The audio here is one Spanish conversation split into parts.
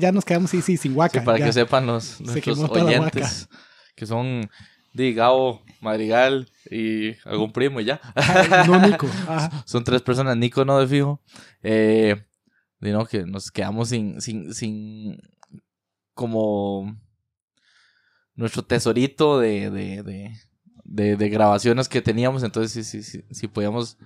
Ya nos quedamos, sí, sí, sin huaca. Sí, para ya. que sepan los nuestros oyentes que son de Gabo, Madrigal y algún primo y ya. Ah, No, Nico. Ajá. son tres personas, Nico no de fijo. Eh, no, que nos quedamos sin, sin, sin como nuestro tesorito de, de, de, de, de grabaciones que teníamos. Entonces, sí, sí, si podíamos,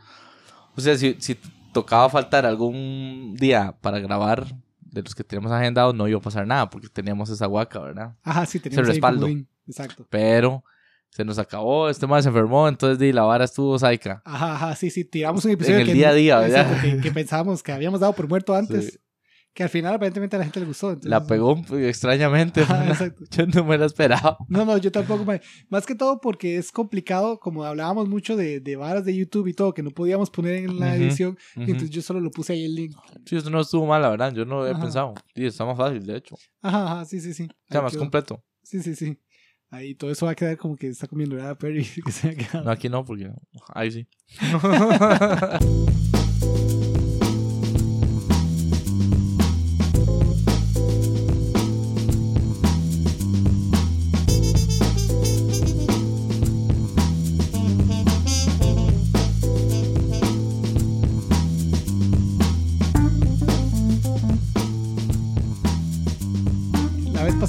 o sea, si, si tocaba faltar algún día para grabar de los que teníamos agendados, no iba a pasar nada porque teníamos esa guaca, ¿verdad? Ajá, sí, teníamos ahí respaldo. Exacto. Pero se nos acabó, este más se enfermó, entonces di, la vara estuvo saica. Ajá, ajá, sí, sí, tiramos un episodio En el que, día a día, ¿verdad? exacto, que, que pensábamos que habíamos dado por muerto antes, Sí. Que al final aparentemente a la gente le gustó. entonces- La pegó extrañamente. Yo no me la esperaba. No, no, yo tampoco. Más que todo porque es complicado, como hablábamos mucho de, de varas de YouTube y todo, que no podíamos poner en la Ujú, edición. entonces yo solo lo puse ahí el link. Sí, esto no estuvo mal, la verdad. Yo no lo había Ajá. pensado. Sí, está más fácil, de hecho. Ajá, ajá, sí, sí, sí. O sea, más quedó. completo. Sí, sí, sí. Ahí todo eso va a quedar como que está comiendo ¿verdad, Perry? Que se ha quedado. No, aquí no, porque ahí sí.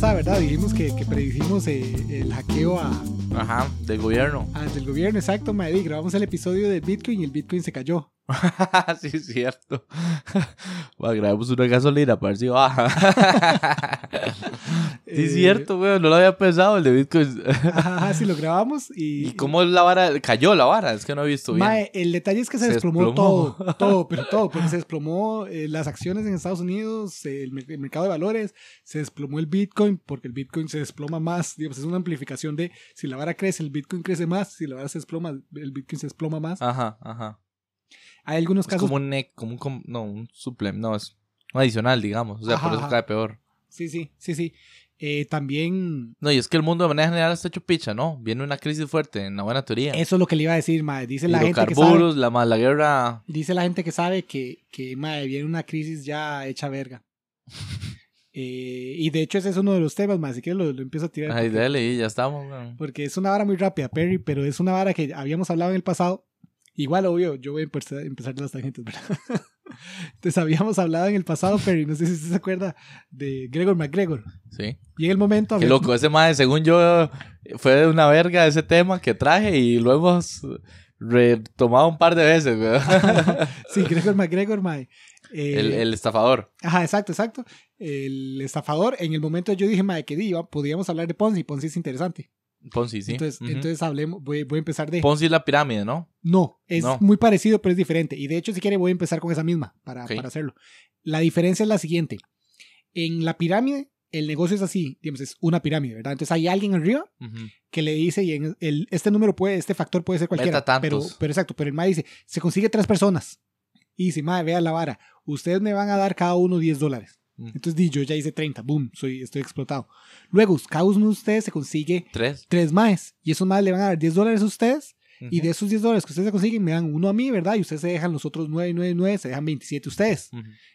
La vez pasada, ¿verdad? Dijimos que, que predijimos eh, el hackeo a, Ajá, del gobierno. a- del gobierno, exacto, Madrid. Grabamos el episodio del Bitcoin y el Bitcoin se cayó. sí, es cierto. Va, grabemos una gasolina para ver si baja. sí, es Eh, cierto, güey. No lo había pensado el de Bitcoin. Ajá, sí, lo grabamos y... ¿Y cómo la vara? Cayó la vara. Es que no he visto bien. Mae, el detalle es que se, Se desplomó, desplomó. todo, todo, pero todo, porque se desplomó eh, las acciones en Estados Unidos, el mercado de valores, se desplomó el Bitcoin, porque el Bitcoin se desploma más, digamos, es una amplificación de si la vara crece, el Bitcoin crece más, si la vara se desploma, el Bitcoin se desploma más. Ajá, ajá. Hay algunos Es casos, como un, ne- como un, no, un suplem, no, es un adicional, digamos. O sea, Ajá, por eso cae peor. sí, sí, sí, sí. Eh, también, No, y es que el mundo de manera general está hecho picha, ¿no? Viene una crisis fuerte, en la buena teoría. eso es lo que le iba a decir, mae, dice la gente que sabe, la, ma- la guerra. dice la gente que sabe que, que mae, viene una crisis ya hecha verga. Eh, y de hecho ese es uno de los temas, mae, así que lo, lo empiezo a tirar. Ay, porque- dale, y ya estamos. weón. Porque es una vara muy rápida, Perry, pero es una vara que habíamos hablado en el pasado. Igual, obvio, yo voy a empezar, empezar de las tangentes, ¿verdad? Entonces, habíamos hablado en el pasado, Perry, no sé si usted se acuerda de Gregor McGregor. Sí. Y en el momento... Qué loco, ese mae, según yo, fue una verga ese tema que traje y lo hemos retomado un par de veces, weón. sí, Gregor McGregor, mae. Eh, el, el estafador. Ajá, exacto, exacto. El estafador, en el momento yo dije, mae, que diva, podríamos hablar de Ponzi, Ponzi es interesante. Ponzi, sí. Entonces, Ujú. entonces hablemos, voy, voy a empezar de... Ponzi es la pirámide, ¿no? No, es No. muy parecido, pero es diferente. Y de hecho, si quiere, voy a empezar con esa misma para, Ok. para hacerlo. La diferencia es la siguiente. En la pirámide, el negocio es así, digamos, es una pirámide, ¿verdad? Entonces hay alguien arriba Ujú. que le dice, y en el, este número puede, este factor puede ser cualquiera. Pero, pero exacto, pero el MA dice, se consigue tres personas. Y dice, madre, vea la vara, ustedes me van a dar cada uno 10 dólares. Mm. Entonces di, yo ya hice 30, boom, soy, estoy explotado. Luego, cada uno de ustedes se consigue Tres. tres más y esos más le van a dar 10 dólares a ustedes y de esos 10 dólares que ustedes se consiguen, me dan uno a mí, ¿verdad? Y ustedes se dejan los otros 9, 9, 9, se dejan 27 ustedes.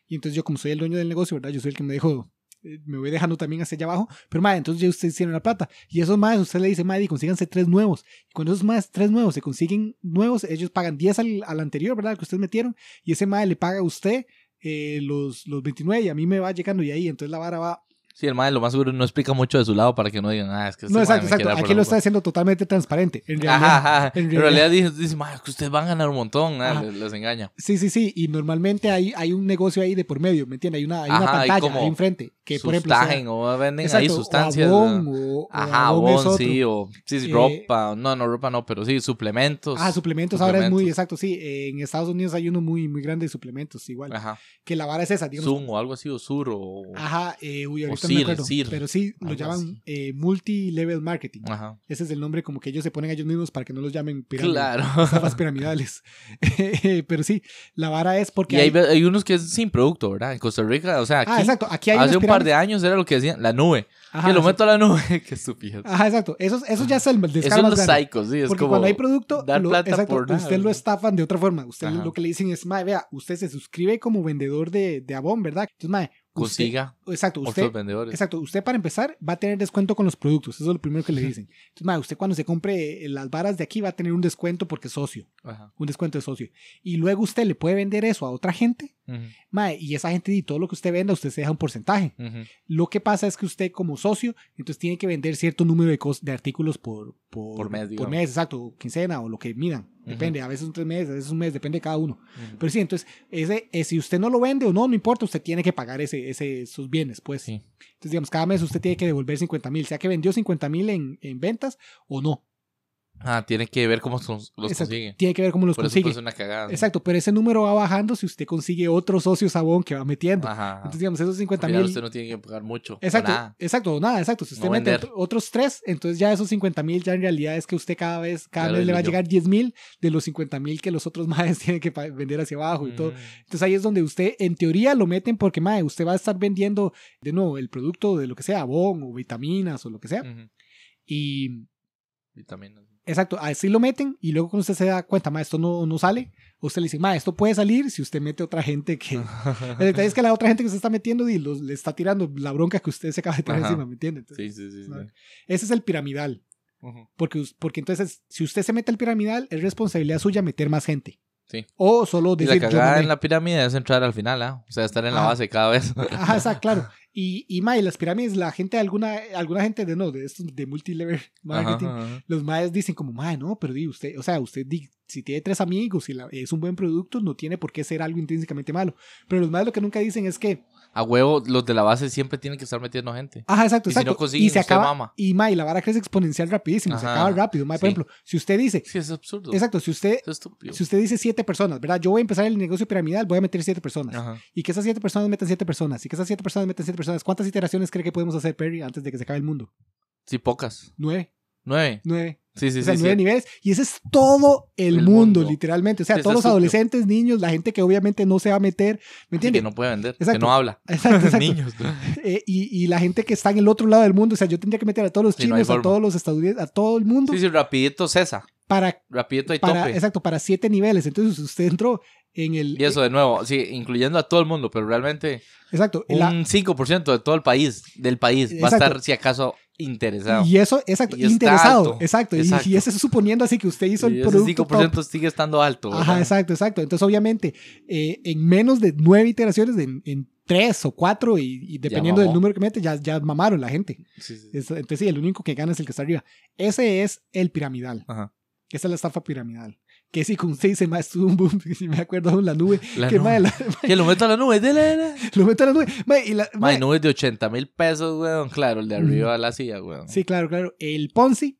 Y entonces yo, como soy el dueño del negocio, ¿verdad? Yo soy el que me dejo, me voy dejando también hacia allá abajo. Pero, madre, entonces ya ustedes tienen la plata. Y esos más, usted le dice, madre, consíganse tres nuevos. Y cuando esos más, tres nuevos se consiguen nuevos, ellos pagan 10 al, al anterior, ¿verdad? Que ustedes metieron. Y ese madre le paga a usted eh, los, los 29 y a mí me va llegando y ahí. Entonces la vara va. Sí, el mae lo más seguro no explica mucho de su lado para que no digan, ah, es que este no, exacto, exacto. Aquí lo está boca". haciendo totalmente transparente. En realidad. Ajá, ajá. en En realidad- realidad dice, dice "Mae, que ustedes van a ganar un montón. ah, les, les engaña. Sí, sí, sí. Y normalmente hay, hay un negocio ahí de por medio, ¿me entiendes? Hay una, hay una hay pantalla como ahí enfrente. Que, por ejemplo, sea- Sustagen o venden Exacto, ahí o sustancias. ¿no? o- o Ajá, otro. sí, o sí, sí, Eh, ropa. No, no, ropa no, pero sí, suplementos. Ah, suplementos, ahora es muy exacto, sí. En Estados Unidos hay uno muy, muy grande de suplementos, igual. Ajá. Que la vara es esa, digamos. Zoom o algo así, o Sur o... Ajá, eh, uy, ahorita no CIR, me acuerdo. CIR, pero sí, lo algo llaman eh, multi-level marketing. Ajá. Ese es el nombre como que ellos se ponen a ellos mismos para que no los llamen. Claro. Estafas piramidales. pero sí, la vara es porque. Y hay, hay- hay unos que es sin producto, ¿verdad? En Costa Rica, o sea, aquí, Ah, exacto. Aquí hay hace un par de años era lo que decían, la nube. Ajá, que lo meto a la nube. Qué estúpido. Ajá, exacto. Eso, eso ya es el Esos descaro son más los psicos, sí. Es Porque como cuando hay producto, dar lo- plata exacto, por nada. usted lo estafan de otra forma. Usted Ajá. lo que le dicen es, mae, vea, usted se suscribe como vendedor de, de Avon, ¿verdad? Entonces, mae, usted- Consiga. Exacto, usted, vendedores. exacto, usted para empezar va a tener descuento con los productos, eso es lo primero que le dicen. Entonces, usted cuando se compre las varas de aquí va a tener un descuento porque es socio, Ajá. un descuento de socio. Y luego usted le puede vender eso a otra gente, Ujú, mae, y esa gente y todo lo que usted venda, usted se deja un porcentaje. ujú. Lo que pasa es que usted como socio, entonces tiene que vender cierto número de, de artículos por, por, Por mes, por mes, exacto, quincena o lo que midan. Depende, a veces son tres meses, a veces un mes, depende de cada uno. Pero sí, entonces, ese, eh, si usted no lo vende o no, no importa, usted tiene que pagar ese, ese, esos bienes, pues. Sí. Entonces, digamos, cada mes usted tiene que devolver 50 mil, sea que vendió 50 mil en, en ventas o no. Ah, tiene que ver cómo los Exacto, consigue. Tiene que ver cómo los Por eso consigue. pues, es una cagada. ¿no? Exacto, pero ese número va bajando si usted consigue otro socio sabón que va metiendo. Ajá. Entonces, digamos, esos 50 Porque ya mil. usted no tiene que pagar mucho. Exacto, nada. exacto, nada, exacto. Si usted No mete vender. otros tres, entonces ya esos 50 mil ya en realidad es que usted cada vez, cada lo mes le va a llegar 10 mil de los 50 mil que los otros maes tienen que vender hacia abajo y todo. Mm. Entonces ahí es donde usted, en teoría, lo meten porque, mae, usted va a estar vendiendo, de nuevo, el producto de lo que sea, abón o vitaminas o lo que sea. Ujú. Y, Vitaminas. Exacto, así lo meten y luego cuando usted se da cuenta, mae, esto no, no sale, usted le dice, mae, esto puede salir si usted mete otra gente que... El detalle es que la otra gente que se está metiendo y los- le está tirando la bronca que usted se acaba de tirar encima, ¿me entiende? Entonces, Sí, sí, sí. sí. Ese es el piramidal. Ujú. Porque, us- porque entonces, si usted se mete al piramidal, es responsabilidad suya meter más gente. Sí. O solo Y la decir, cagada mamé. en la pirámide es entrar al final, ¿ah? O sea, estar en la Ajá. base cada vez. Ajá, exacto, claro. Y, y mae, las pirámides, la gente, alguna, alguna gente de no, de estos de multilevel marketing, Ajá, ajá. los maes dicen como, mae, no, pero di usted, o sea, usted di, si tiene tres amigos y la- es un buen producto, no tiene por qué ser algo intrínsecamente malo. Pero los maes lo que nunca dicen es que, A huevo, los de la base siempre tienen que estar metiendo gente. ajá, exacto, Y si no exacto. consiguen, y se acaba, mama. y mae, la vara crece exponencial rapidísimo, se Ajá. acaba rápido. Mae, por Sí. ejemplo, si usted dice, Sí, es absurdo. exacto, si usted, Es si usted dice siete personas, ¿verdad? Yo voy a empezar el negocio piramidal, voy a meter siete personas. Ajá. Y que esas siete personas metan siete personas. Y que esas siete personas metan siete personas. ¿Cuántas iteraciones cree que podemos hacer, Perry, antes de que se acabe el mundo? Sí, pocas. Nueve. Nueve. Nueve. Sí, sí, o sea, sí. nueve sí. niveles. Y ese es todo el, El mundo, mundo. literalmente. O sea, todos los adolescentes, niños, la gente que obviamente no se va a meter. ¿Me entiendes? que no puede vender. Que no habla. Exacto, exacto. Niños. Eh, y, y la gente que está en el otro lado del mundo. O sea, yo tendría que meter a todos los no chinos, a todos los estadounidenses, a todo el mundo Sí, sí, rapidito cesa. para, Rapidito y para, tope. exacto, para siete niveles. Entonces usted entró en el... Y eso de nuevo, sí, incluyendo a todo el mundo, pero realmente exacto. un la- 5% de todo el país, del país, va a estar, si acaso, interesado. Y eso, exacto, Y interesado. Exacto. Y-. Y, eso es suponiendo así que usted hizo Y el ese producto. 5% top. sigue estando alto. Ajá, exacto, exacto. Entonces, obviamente, eh, en menos de nueve iteraciones, en, en tres o cuatro, y, y dependiendo del número que mete, ya, ya mamaron la gente. Sí, sí. Es- entonces, sí, el único que gana es el que está arriba. Ese es el piramidal. Ajá. Esa es la estafa piramidal. Que si con usted dice, más un boom, si me acuerdo en la nube, La que nube. la- Que lo meto a la nube. dele, dele. lo meto a la nube. mae, y la- nubes de 80 mil pesos, weón. Claro, el de arriba la silla, weón. Sí, claro, claro. El Ponzi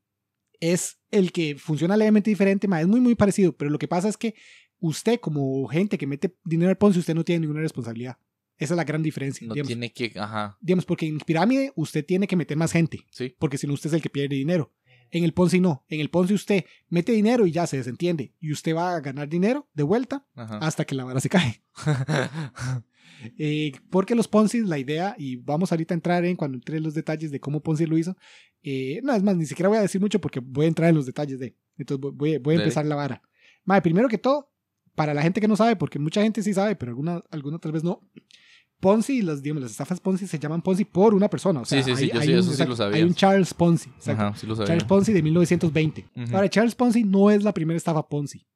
es el que funciona levemente diferente, es muy, muy parecido, pero lo que pasa es que usted, como gente que mete dinero al Ponzi, usted no tiene ninguna responsabilidad. Esa es la gran diferencia. No digamos. tiene que. Ajá. digamos, porque en pirámide usted tiene que meter más gente, Sí. porque si no usted es el que pierde dinero. En el Ponzi no. En el Ponzi usted mete dinero y ya se desentiende. Y usted va a ganar dinero de vuelta Ajá. hasta que la vara se cae. Eh, porque los Ponzi, la idea, y vamos ahorita a entrar en cuando entre en los detalles de cómo Ponzi lo hizo. eh, no, es más, ni siquiera voy a decir mucho porque voy a entrar en los detalles de. Entonces voy, a empezar la vara. Madre, primero que todo, para la gente que no sabe, porque mucha gente sí sabe, pero alguna, alguna tal vez no. Ponzi, las, digamos, las estafas Ponzi se llaman Ponzi por una persona. O sea, Sí, sí, sí, hay- yo hay sí, un- eso sí lo sabía. Hay un Charles Ponzi. Ajá, sí lo sabía. Charles Ponzi de 1920. Ujú. Ahora, Charles Ponzi no es la primera estafa Ponzi.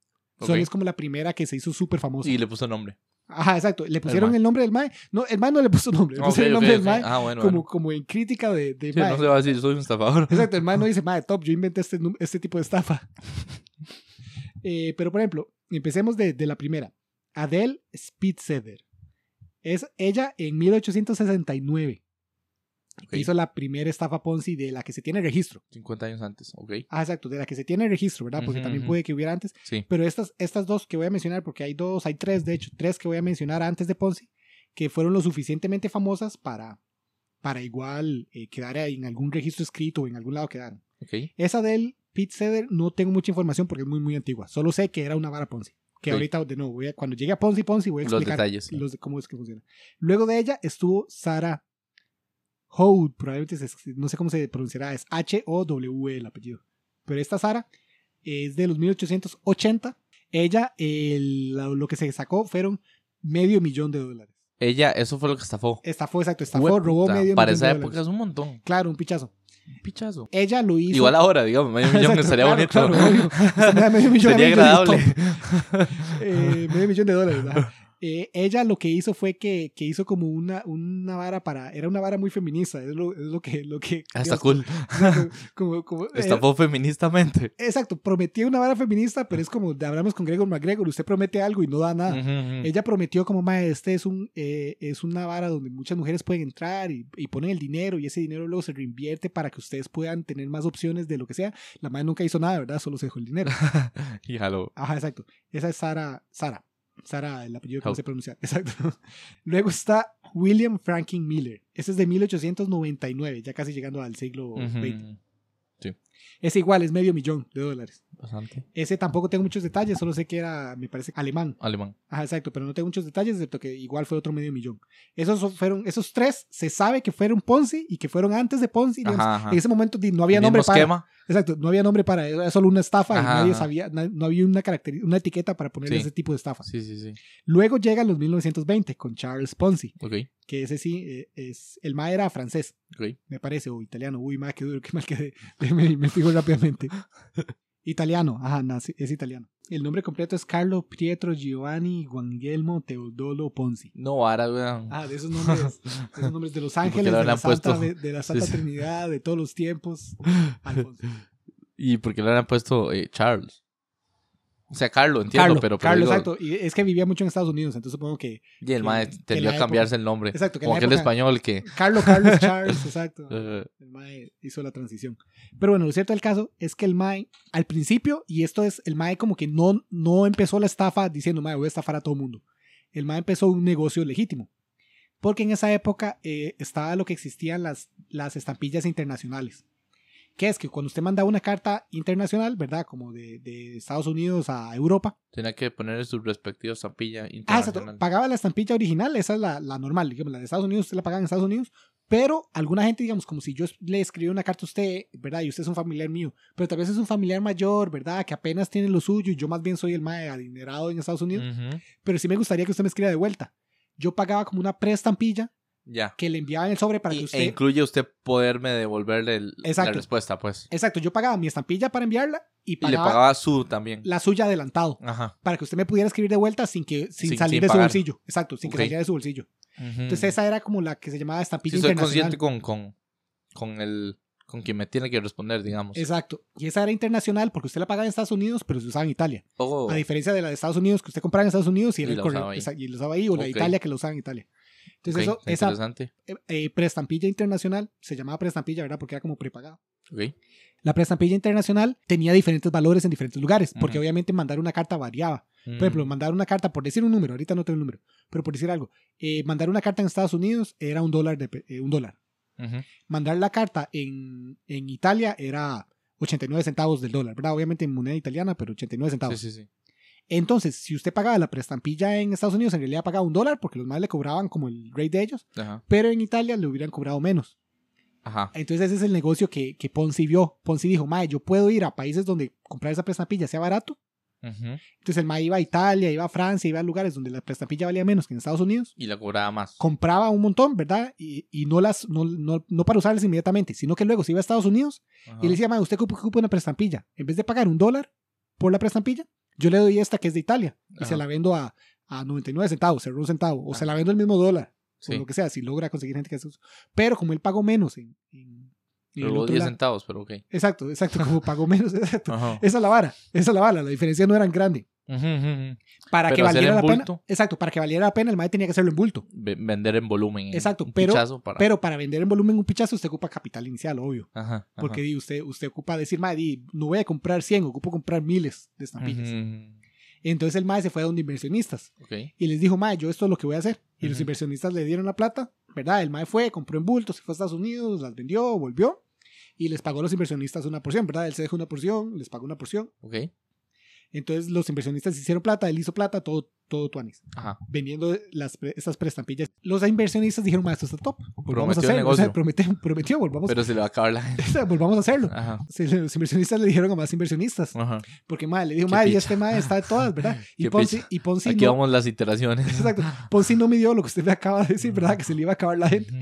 Solo es como la primera que se hizo súper famosa. Y le puso nombre. Ajá, exacto. Le pusieron el, nombre del Mae. No, el Mae no le puso nombre. Le pusieron el nombre ok. del Mae Ah, bueno, como, bueno. como en crítica de, de Sí, Mae. no se va a decir, soy un estafador. Exacto, el Mae no dice, Mae, top, yo inventé este, este tipo de estafa. Eh, pero, por ejemplo, empecemos de, de la primera. Adele Spitzer. Es ella en 1869. Ok. Hizo la primera estafa Ponzi de la que se tiene registro. 50 años antes, ok. Ah, exacto, de la que se tiene registro, ¿verdad? Porque también puede que hubiera antes. Sí. Pero estas, estas dos que voy a mencionar, porque hay dos, hay tres, de hecho, tres que voy a mencionar antes de Ponzi, que fueron lo suficientemente famosas para, para igual eh, quedar en algún registro escrito o en algún lado quedaron. Ok. Esa del Pete Ceder no tengo mucha información porque es muy, muy antigua. Solo sé que era una vara Ponzi. Que ahorita, de nuevo, voy a- cuando llegue a Ponzi, Ponzi, voy a Los explicar detalles, sí. los de cómo es que funciona. Luego de ella estuvo Sarah Howe, probablemente se- no sé cómo se pronunciará, es H-O-W-E el apellido. Pero esta Sara es de los 1880. Ella, el- lo, que se sacó fueron medio millón de dólares. Ella, eso fue lo que estafó. Estafó, exacto, estafó, robó puta, medio Para millón esa de época dólares. es un montón. Claro, un pichazo. Un pichazo. Ella lo hizo. Igual ahora, digamos, medio millón Exacto, estaría claro, bonito. claro, obvio. Medio millón Sería agradable. Eh, medio millón de dólares. ¿verdad? Eh, ella lo que hizo fue que, que hizo como una, una vara para. Era una vara muy feminista. Es lo, es lo que. Lo que Ah, Está cool. como- como- eh, Estafó feministamente. exacto, prometía una vara feminista, pero es como hablamos con Gregor McGregor. Usted promete algo y no da nada. Ella prometió como, mae, este es, un, eh, es una vara donde muchas mujeres pueden entrar y, y ponen el dinero y ese dinero luego se reinvierte para que ustedes puedan tener más opciones de lo que sea. La madre nunca hizo nada, ¿verdad? Solo se dejó el dinero. Y jaló. Ajá, exacto. Esa es Sara, Sara. Sara, el apellido que no sé pronunciar. Exacto. Luego está William Franklin Miller. Ese es de 1899, ya casi llegando al siglo XX. ujú. Es igual, es medio millón de dólares. Bastante. Ese tampoco tengo muchos detalles, solo sé que era, me parece, alemán. Alemán. Ajá, exacto, pero no tengo muchos detalles, excepto que igual fue otro medio millón. Esos fueron, esos tres se sabe que fueron Ponzi y que fueron antes de Ponzi. digamos. Ajá, ajá. En ese momento no había nombre para. esquema. Exacto, no había nombre para, era solo una estafa y Ajá, nadie ajá. sabía, no había una una etiqueta para poner Sí. ese tipo de estafa. Sí, sí, sí. Luego llegan los 1920 con Charles Ponzi, Ok, que ese sí eh, es, el ma era francés, ok. me parece, o italiano. Uy, ma, qué duro, qué mal quedé. me, me fijo rápidamente. Italiano, ajá, nazi- es italiano. El nombre completo es Carlo Pietro Giovanni Guangelmo Teodolo Ponzi. No, ahora, weón. Ah, de esos nombres, de esos nombres de Los Ángeles, le de la, Santa, de, de la Santa Sí, sí. Trinidad, de todos los tiempos. Alfonso. ¿Y por qué le han puesto eh, Charles? O sea, Carlos, entiendo, Carlo, pero, pero Carlo, digo, exacto. Y es que vivía mucho en Estados Unidos, entonces supongo que Y el mae que tendió a cambiarse el nombre. Exacto, que Como el época- español que... Carlo, Carlos Charles, exacto. El Mae hizo la transición. Pero bueno, lo cierto del caso es que el Mae, al principio, y esto es, el Mae como que no, no empezó la estafa diciendo, Mae, voy a estafar a todo mundo. El Mae empezó un negocio legítimo. Porque en esa época eh, estaba lo que existían las, las estampillas internacionales. Que es que cuando usted manda una carta internacional, ¿verdad? Como de, de Estados Unidos a Europa. tenía que poner su respectiva estampilla Ah, exacto. internacional. Pagaba la estampilla original, esa es la, la normal. Digamos, la de Estados Unidos, usted la pagaba en Estados Unidos. Pero alguna gente, digamos, como si yo le escribí una carta a usted, ¿verdad? Y usted es un familiar mío, pero tal vez es un familiar mayor, ¿verdad? Que apenas tiene lo suyo y yo más bien soy el mae adinerado en Estados Unidos. Pero sí me gustaría que usted me escriba de vuelta. Yo pagaba como una preestampilla Ya. que le enviaba en el sobre para Y- que usted. E incluye usted poderme devolverle el- la respuesta, pues. Exacto, yo pagaba mi estampilla para enviarla y Y le pagaba, pagaba su también. la suya adelantado Ajá. para que usted me pudiera escribir de vuelta sin que sin, Sin- salir sin de su bolsillo. Exacto, sin que saliera de su bolsillo. Entonces esa era como la que se llamaba estampilla Sí, soy internacional. consciente con, con, con el con quien me tiene que responder, digamos. Exacto. Y esa era internacional porque usted la pagaba en Estados Unidos, pero se usaba en Italia. Oh, A diferencia de la de Estados Unidos que usted compraba en Estados Unidos y, era Y el la correo- usaba y la usaba ahí, o la de. Italia que la usaba en Italia. Entonces ok, eso, esa interesante. eh, eh, preestampilla internacional se llamaba preestampilla, ¿verdad? Porque era como prepagada. Ok. La preestampilla internacional tenía diferentes valores en diferentes lugares, porque obviamente mandar una carta variaba. Por Mm, ejemplo, mandar una carta, por decir un número, ahorita no tengo el número, pero por decir algo, eh, mandar una carta en Estados Unidos era un dólar, de, eh, un dólar. mandar la carta en, en Italia era 89 centavos del dólar, ¿verdad? Obviamente en moneda italiana, pero 89 centavos. Sí, sí, sí. Entonces, si usted pagaba la preestampilla en Estados Unidos, en realidad pagaba un dólar porque los más le cobraban como el rate de ellos, Ajá. pero en Italia le hubieran cobrado menos. Ajá. Entonces, ese es el negocio que, que Ponzi vio. Ponzi dijo, Mae, yo puedo ir a países donde comprar esa preestampilla sea barato. Ujú. Entonces, el Mae iba a Italia, iba a Francia, iba a lugares donde la preestampilla valía menos que en Estados Unidos. Y la cobraba más. Compraba un montón, ¿verdad? Y, y no las no, no, no para usarlas inmediatamente, sino que luego se iba a Estados Unidos Ajá. y le decía, "Mae, usted ocupa, una preestampilla. En vez de pagar un dólar por la preestampilla, yo le doy esta que es de Italia y Ajá. se la vendo a, a 99 centavos, un centavo, o se la vendo el mismo dólar, Sí. o lo que sea, si logra conseguir gente que hace eso. Pero como él pagó menos en, en- en otro 10 lado- centavos, pero ok. Exacto, exacto, como pagó menos, exacto. Esa es la vara, esa es la vara, la diferencia no era grande. Para Pero que valiera la pena, exacto, para que valiera la pena, el mae tenía que hacerlo en bulto. Ve- Vender en volumen. en Exacto, pero- para... Pero para vender en volumen un pichazo, usted ocupa capital inicial, obvio. Ajá, ajá. Porque di, usted, usted ocupa decir, mae, di, no voy a comprar 100, ocupo comprar miles de estampillas. Entonces el mae se fue a donde inversionistas y les dijo, mae, yo esto es lo que voy a hacer. Y los inversionistas le dieron la plata, ¿verdad? El mae fue, compró en bulto, se fue a Estados Unidos, las vendió, volvió y les pagó a los inversionistas una porción, ¿verdad? Él se dejó una porción, les pagó una porción. Ok. Entonces los inversionistas hicieron plata, él hizo plata, todo, todo tuanis. Ajá. Vendiendo las, estas prestampillas. Los inversionistas dijeron, "Ma, esto está top. Volvamos a Prometió hacerlo. O negocio. sea, prometió, prometió, volvamos, Pero se le va a acabar la gente. volvamos a hacerlo. Ajá. Los inversionistas le dijeron a más inversionistas. Ajá. Porque, madre, le dijo, madre, y este madre está de todas, ¿verdad? Y Ponzi, y Ponzi Aquí no, vamos las iteraciones. exacto, Ponzi no midió lo que usted me acaba de decir, ¿verdad? Que se le iba a acabar la gente.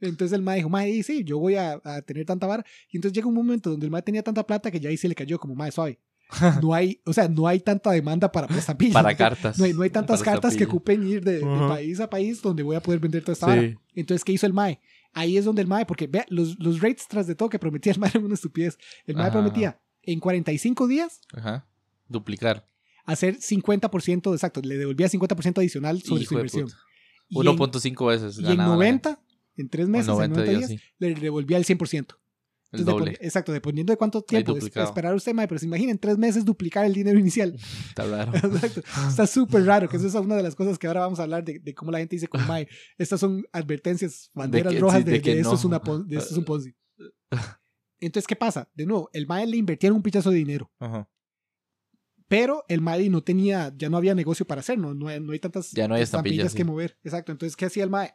Entonces el mae dijo, mae, sí, yo voy a, a tener tanta vara. Y entonces llega un momento donde el mae tenía tanta plata que ya ahí se le cayó como mae suave. No hay, o sea, no hay tanta demanda para prestampillas. Para ¿me cartas. No hay, no hay tantas cartas que ocupen ir de, de Ajá. país a país donde voy a poder vender toda esta vara. Sí. Entonces, ¿qué hizo el mae? Ahí es donde el mae, porque vea, los, los rates tras de todo que prometía el mae eran una estupidez. El mae Ajá. prometía en 45 días Ajá. Duplicar. hacer 50%, exacto, le devolvía 50% adicional sobre Hijo su de inversión. puta. Y en, 1.5 veces. y en ganaba la 90, en 3 gente. meses, O en 90 días, sí. le devolvía el 100%. El Entonces, doble. depend- exacto, dependiendo de cuánto tiempo esperar usted, mae, pero se imagina en tres meses duplicar el dinero inicial. Está raro. Exacto. Está súper raro, que eso es una de las cosas que ahora vamos a hablar de, de cómo la gente dice, como, mae, estas son advertencias, banderas que- rojas sí, de, de que de esto, es una, de esto es un Ponzi. Entonces, ¿qué pasa? De nuevo, el mae le invirtieron un pichazo de dinero, Ajá. pero el mae no tenía, ya no había negocio para hacer, no, no, hay, no hay tantas Ya no hay estampillas, que sí. mover. Exacto, entonces, ¿qué hacía el mae?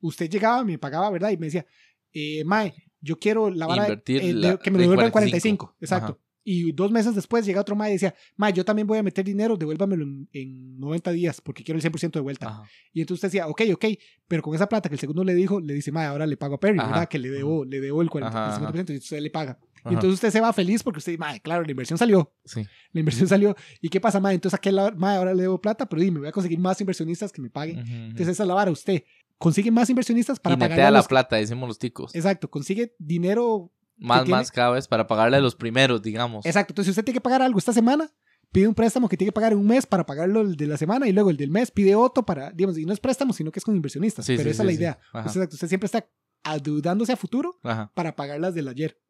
Usted llegaba, me pagaba, ¿verdad? Y me decía, eh, mae, yo quiero la vara, Invertir eh, la- que me lo devuelvan 45. 45. Exacto. Ajá. Y dos meses después llega otro mae y decía, mae, yo también voy a meter dinero, devuélvamelo en, en 90 días porque quiero el 100% de vuelta. Ajá. Y entonces usted decía, ok, ok, pero con esa plata que el segundo le dijo, le dice, mae, ahora le pago a Perry, Ajá. ¿verdad? Que le debo, le debo el 40, Ajá, el ajá. 50% y usted le paga. Y entonces usted se va feliz porque usted, mae, claro, la inversión salió. Sí. La inversión salió. ¿Y qué pasa, mae? Entonces aquel, mae, ahora le debo plata, pero dime, voy a conseguir más inversionistas que me paguen. Entonces esa es la vara. Usted consigue más inversionistas para netea a la los... plata, decimos los ticos. Exacto, consigue dinero Más, más cada vez para pagarle a los primeros, digamos. Exacto. Entonces, si usted tiene que pagar algo esta semana, pide un préstamo que tiene que pagar en un mes para pagarlo el de la semana y luego el del mes pide otro para, digamos, y no es préstamo, sino que es con inversionistas. Sí, pero sí, esa sí, es la idea. Exacto. Usted siempre está adeudándose a futuro Ajá. para pagar las del ayer.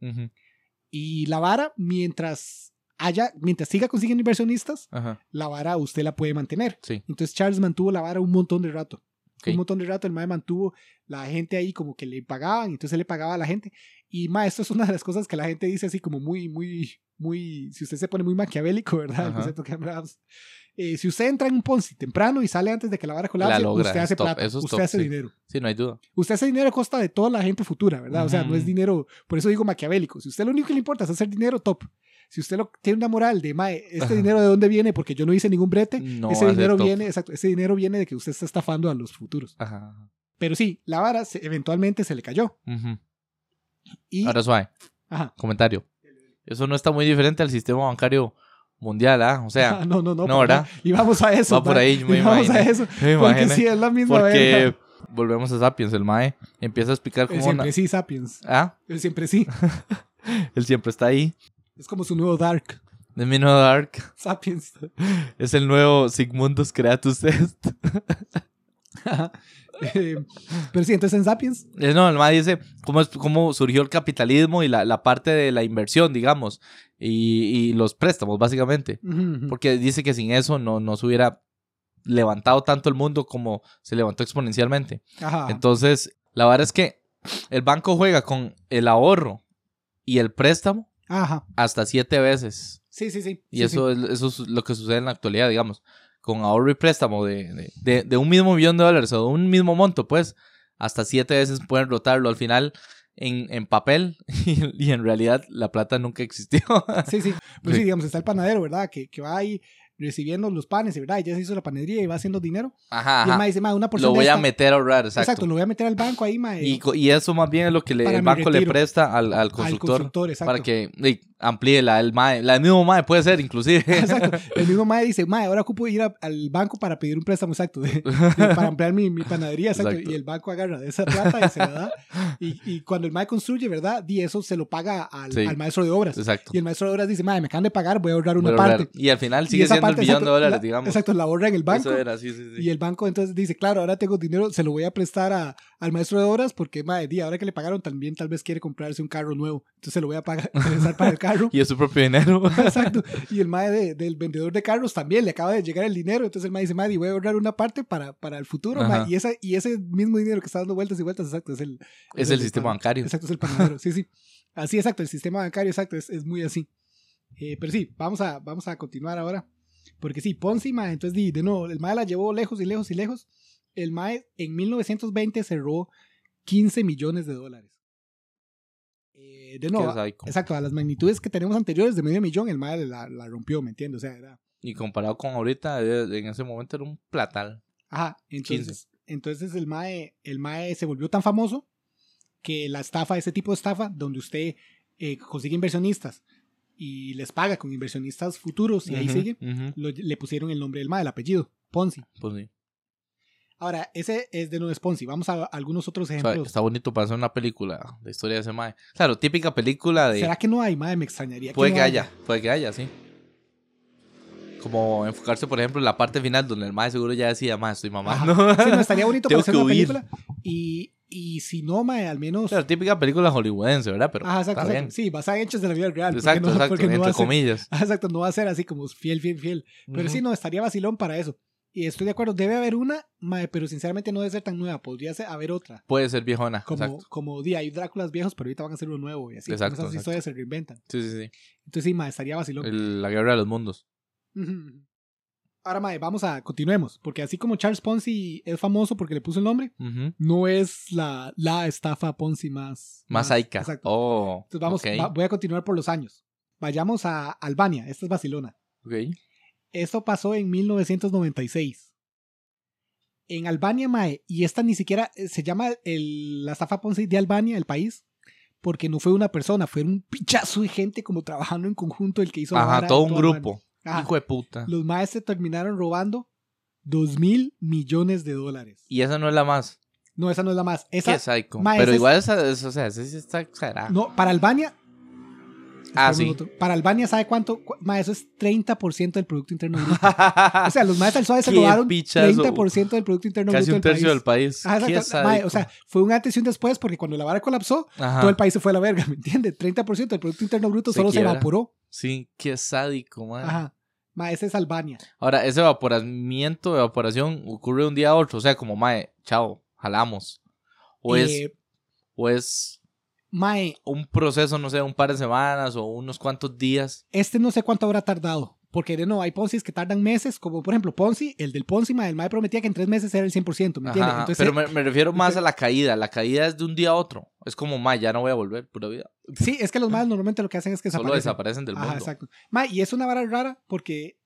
Y la vara, mientras haya, mientras siga consiguiendo inversionistas, Ajá. la vara usted la puede mantener. Entonces Charles mantuvo la vara un montón de rato. Ok. Un montón de rato el mae mantuvo la gente ahí como que le pagaban, entonces él le pagaba a la gente. Y mae, esto es una de las cosas que la gente dice así como muy, muy, muy, si usted se pone muy maquiavélico, ¿verdad? El concepto que hablamos. Eh, si usted entra en un Ponzi temprano y sale antes de que la vara colapse, usted hace plata, es usted top, hace sí. dinero. Sí, no hay duda. Usted hace dinero a costa de toda la gente futura, ¿verdad? O sea, no es dinero, por eso digo maquiavélico. Si usted lo único que le importa es hacer dinero, top. Si usted lo, tiene una moral de, mae, este Ajá. dinero de dónde viene porque yo no hice ningún brete, No ese dinero viene, exacto, ese dinero viene de que usted está estafando a los futuros. Ajá. Pero sí, la vara se- eventualmente se le cayó. Y, Ahora suave. ajá. Comentario. Eso no está muy diferente al sistema bancario mundial, ¿ah? O sea, no, no, no. no, ¿verdad? Y vamos a eso. Va por ahí, me Y vamos a eso. me Porque sí, es la misma Porque verga. volvemos a Sapiens, el Mae empieza a explicar El cómo siempre una... sí, Sapiens. Ah, El siempre sí. él siempre está ahí. Es como su nuevo Dark. De Mino Dark Sapiens. es el nuevo Sigmundus Creatus Est. Eh, pero sí, entonces en Sapiens. Eh, No, el Mae dice cómo, es, cómo surgió el capitalismo y la, la parte de la inversión, digamos, y, y los préstamos, básicamente. Porque dice que sin eso no, no se hubiera levantado tanto el mundo como se levantó exponencialmente. Ajá. Entonces, la verdad es que el banco juega con el ahorro y el préstamo Ajá. hasta siete veces. Sí, sí, sí. Y Sí, eso, Es, eso es lo que sucede en la actualidad, digamos. Con ahorro y préstamo de, de, de- de un mismo millón de dólares o de un mismo monto, pues, hasta siete veces pueden rotarlo al final en, en papel y, y en realidad la plata nunca existió. Sí, sí. Pues sí, Sí. digamos, está el panadero, ¿verdad? Que, que va ahí recibiendo los panes, ¿verdad? Y ya se hizo la panadería y va haciendo dinero. Ajá, Y el mae dice, mae, una porción Lo voy de a meter a ahorrar, exacto. Exacto, lo voy a meter al banco ahí, mae. Y, eso más bien es lo que le- el banco le presta al, al al constructor, constructor, exacto. para que amplíe la, el MAE. La del mismo MAE puede ser, inclusive. Exacto. El mismo mae dice, mae, ahora ocupo ir a- al banco para pedir un préstamo exacto, de- de- para ampliar mi, mi panadería, exacto. Exacto. Y el banco agarra de esa plata y se la da. Y, y cuando el mae construye, ¿verdad? Y eso se lo paga al, Sí. al maestro de obras. Exacto. Y el maestro de obras dice, mae, me acaban de pagar, voy a ahorrar una Voy a ahorrar. parte. Y al final sigue esa siendo el billón exacto, de dólares, la- digamos. Exacto, la ahorra en el banco. Eso era, sí, sí, sí. Y el banco entonces dice, claro, ahora tengo dinero, se lo voy a prestar a, al maestro de obras porque, madre, di, ahora que le pagaron también tal vez quiere comprarse un carro nuevo. Entonces se lo voy a pagar, prestar para el carro. Y es su propio dinero. Exacto. Y el mae de- del vendedor de carros también le acaba de llegar el dinero. Entonces el mae dice, madre, voy a ahorrar una parte para, para el futuro. Mae". Y, esa, y ese mismo dinero que está dando vueltas y vueltas, exacto, es el... es el sistema bancario. Exacto, es el panadero. Sí, sí. Así, exacto, el sistema bancario, exacto, es, es muy así. Eh, pero sí, vamos a, vamos a continuar ahora. Porque sí, Ponzi, mae, entonces di, de nuevo, el mae la llevó lejos y lejos y lejos. El mae en 1920 cerró 15 millones de dólares. Eh, de nuevo, exacto, a las magnitudes que tenemos anteriores de medio millón, el mae la, la rompió, ¿me entiendes? O sea, era... Y comparado con ahorita, eh, en ese momento era un platal. Ajá, entonces, entonces el, mae, el mae se volvió tan famoso que la estafa, ese tipo de estafa, donde usted eh, consigue inversionistas y les paga con inversionistas futuros y ahí Ujú, sigue, lo- le pusieron el nombre del mae, el apellido, Ponzi. Pues sí. Ahora, ese es de nuevo es Ponzi. Vamos a algunos otros O sea, ejemplos. está bonito para hacer una película de historia de ese mae. Claro, típica película de... ¿Será que no hay, mae? Me extrañaría. Puede no que haya, puede que haya, sí. Como enfocarse, por ejemplo, en la parte final donde el mae seguro ya decía, mae, estoy mamando. Sí, no, estaría bonito para hacer una huir. película. Y, y si no, mae, al menos. Claro, típica película hollywoodense, ¿verdad? Pero Ajá, exacto, está exacto. bien. Sí, basada en hechos de la vida real. Exacto, no, exacto, no entre ser- comillas. Exacto, no va a ser así como fiel, fiel, fiel. Pero sí, no, estaría vacilón para eso. Y estoy de acuerdo, debe haber una, mae, pero sinceramente no debe ser tan nueva. Podría ser, haber otra. Puede ser viejona, Como, exacto. como di, hay Dráculas viejos, pero ahorita van a hacer uno nuevo. Y así, Exacto, esas historias se reinventan. Sí, sí, sí. Entonces sí, mae, estaría vacilón. El- la guerra de los mundos. Ujú. Ahora, mae, vamos a, continuemos. Porque así como Charles Ponzi es famoso porque le puso el nombre, no es la, la estafa Ponzi más... Más aica. Exacto. Oh, Entonces vamos, va- voy a continuar por los años. Vayamos a Albania, esta es Barcelona. ok. Esto pasó en 1996. En Albania, Mae, y esta ni siquiera eh, se llama el, la estafa Ponzi de Albania, el país, porque no fue una persona, fue un pichazo de gente como trabajando en conjunto el que hizo Ajá, todo un grupo. Ajá. Hijo de puta. Los maes se terminaron robando 2 mil millones de dólares. Y esa no es la más. No, esa no es la más. Esa, Qué psycho. Ma, Pero esa es- igual esa, esa- o sea, esa sí está exagerada. no, para Albania. Ah, sí. Para Albania, ¿sabe cuánto? Cu- Ma, eso es 30% del Producto Interno Bruto. O sea, los maes del suave se robaron pichazo. 30% del Producto Interno Casi Bruto un tercio del país. Qué o sea, fue un antes y un después porque cuando la vara colapsó, Ajá. todo el país se fue a la verga, ¿me entiendes? 30% del Producto Interno Bruto Se solo se evaporó. Sí, qué sádico, man. Ajá. Ma, ese es Albania. Ahora, ese evaporamiento, evaporación ocurre de un día a otro. O sea, como, mae, chao, jalamos. O es, Eh, o es mae, un proceso, no sé, un par de semanas o unos cuantos días. este no sé cuánto habrá tardado. Porque de no, hay Ponzi que tardan meses, como por ejemplo Ponzi, el del Ponzi, mae, el mae prometía que en tres meses era el 100%, ¿me entiendes? Entonces, pero me, me refiero más a la caída. La caída es de un día a otro. Es como, mae, ya no voy a volver, pura vida. sí, es que los maes normalmente lo que hacen es que Solo desaparecen. desaparecen del Ajá, mundo. exacto. Ma, y es una vara rara porque,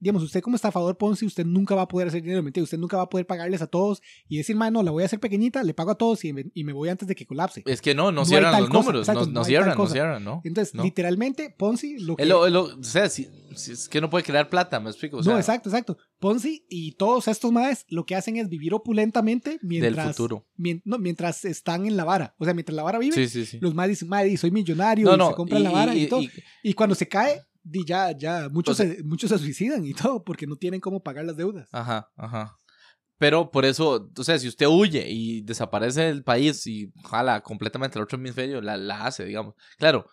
digamos, usted como estafador Ponzi, usted nunca va a poder hacer dinero, ¿me entiende? Usted nunca va a poder pagarles a todos y decir, ma, no, la voy a hacer pequeñita, le pago a todos y me, y me voy antes de que colapse. Es que no, no, cierran los cosa, números. exacto, no, cierran, no cierran, ¿no? Entonces, no. literalmente, Ponzi lo que... O sea, si, si es que no puede crear plata, me explico. O sea, no, exacto, exacto. Ponzi y todos estos maes lo que hacen es vivir opulentamente mientras, Del futuro. mien- mientras están en la vara. O sea, mientras la vara vive, Sí, sí, sí. los maes dicen, madre, soy millonario y no, se compran y- la vara y, y- todo. Y cuando se cae, di ya, ya, muchos, sea- se, muchos se suicidan y todo porque no tienen cómo pagar las deudas. Ajá, ajá. Pero por eso, o sea, si usted huye y desaparece del país y jala completamente al otro hemisferio, la, la hace, digamos. Claro,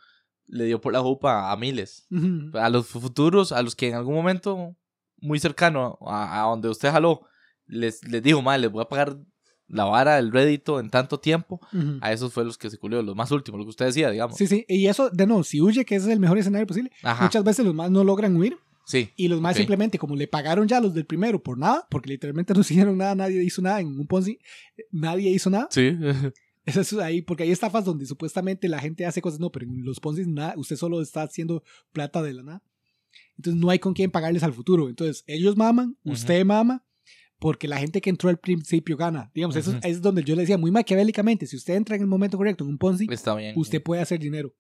le dio por la jupa a miles. A los futuros, a los que en algún momento muy cercano a, a donde usted jaló, les, les dijo, mal, les voy a pagar la vara del rédito en tanto tiempo. A esos fue los que se culió, los más últimos, lo que usted decía, digamos. Sí, sí, y eso, de nuevo, si huye, que ese es el mejor escenario posible, Ajá, muchas veces los más no logran huir sí. y los más simplemente, como le pagaron ya los del primero por nada, porque literalmente no hicieron nada, nadie hizo nada en un Ponzi, nadie hizo nada. Sí. Eso es ahí, porque hay estafas donde supuestamente la gente hace cosas, no, pero en los Ponzi nada, usted solo está haciendo plata de la nada. Entonces no hay con quién pagarles al futuro. Entonces ellos maman, usted mama, porque la gente que entró al principio gana. Digamos, eso es donde yo le decía muy maquiavélicamente, si usted entra en el momento correcto en un Ponzi, Está bien. usted puede hacer dinero.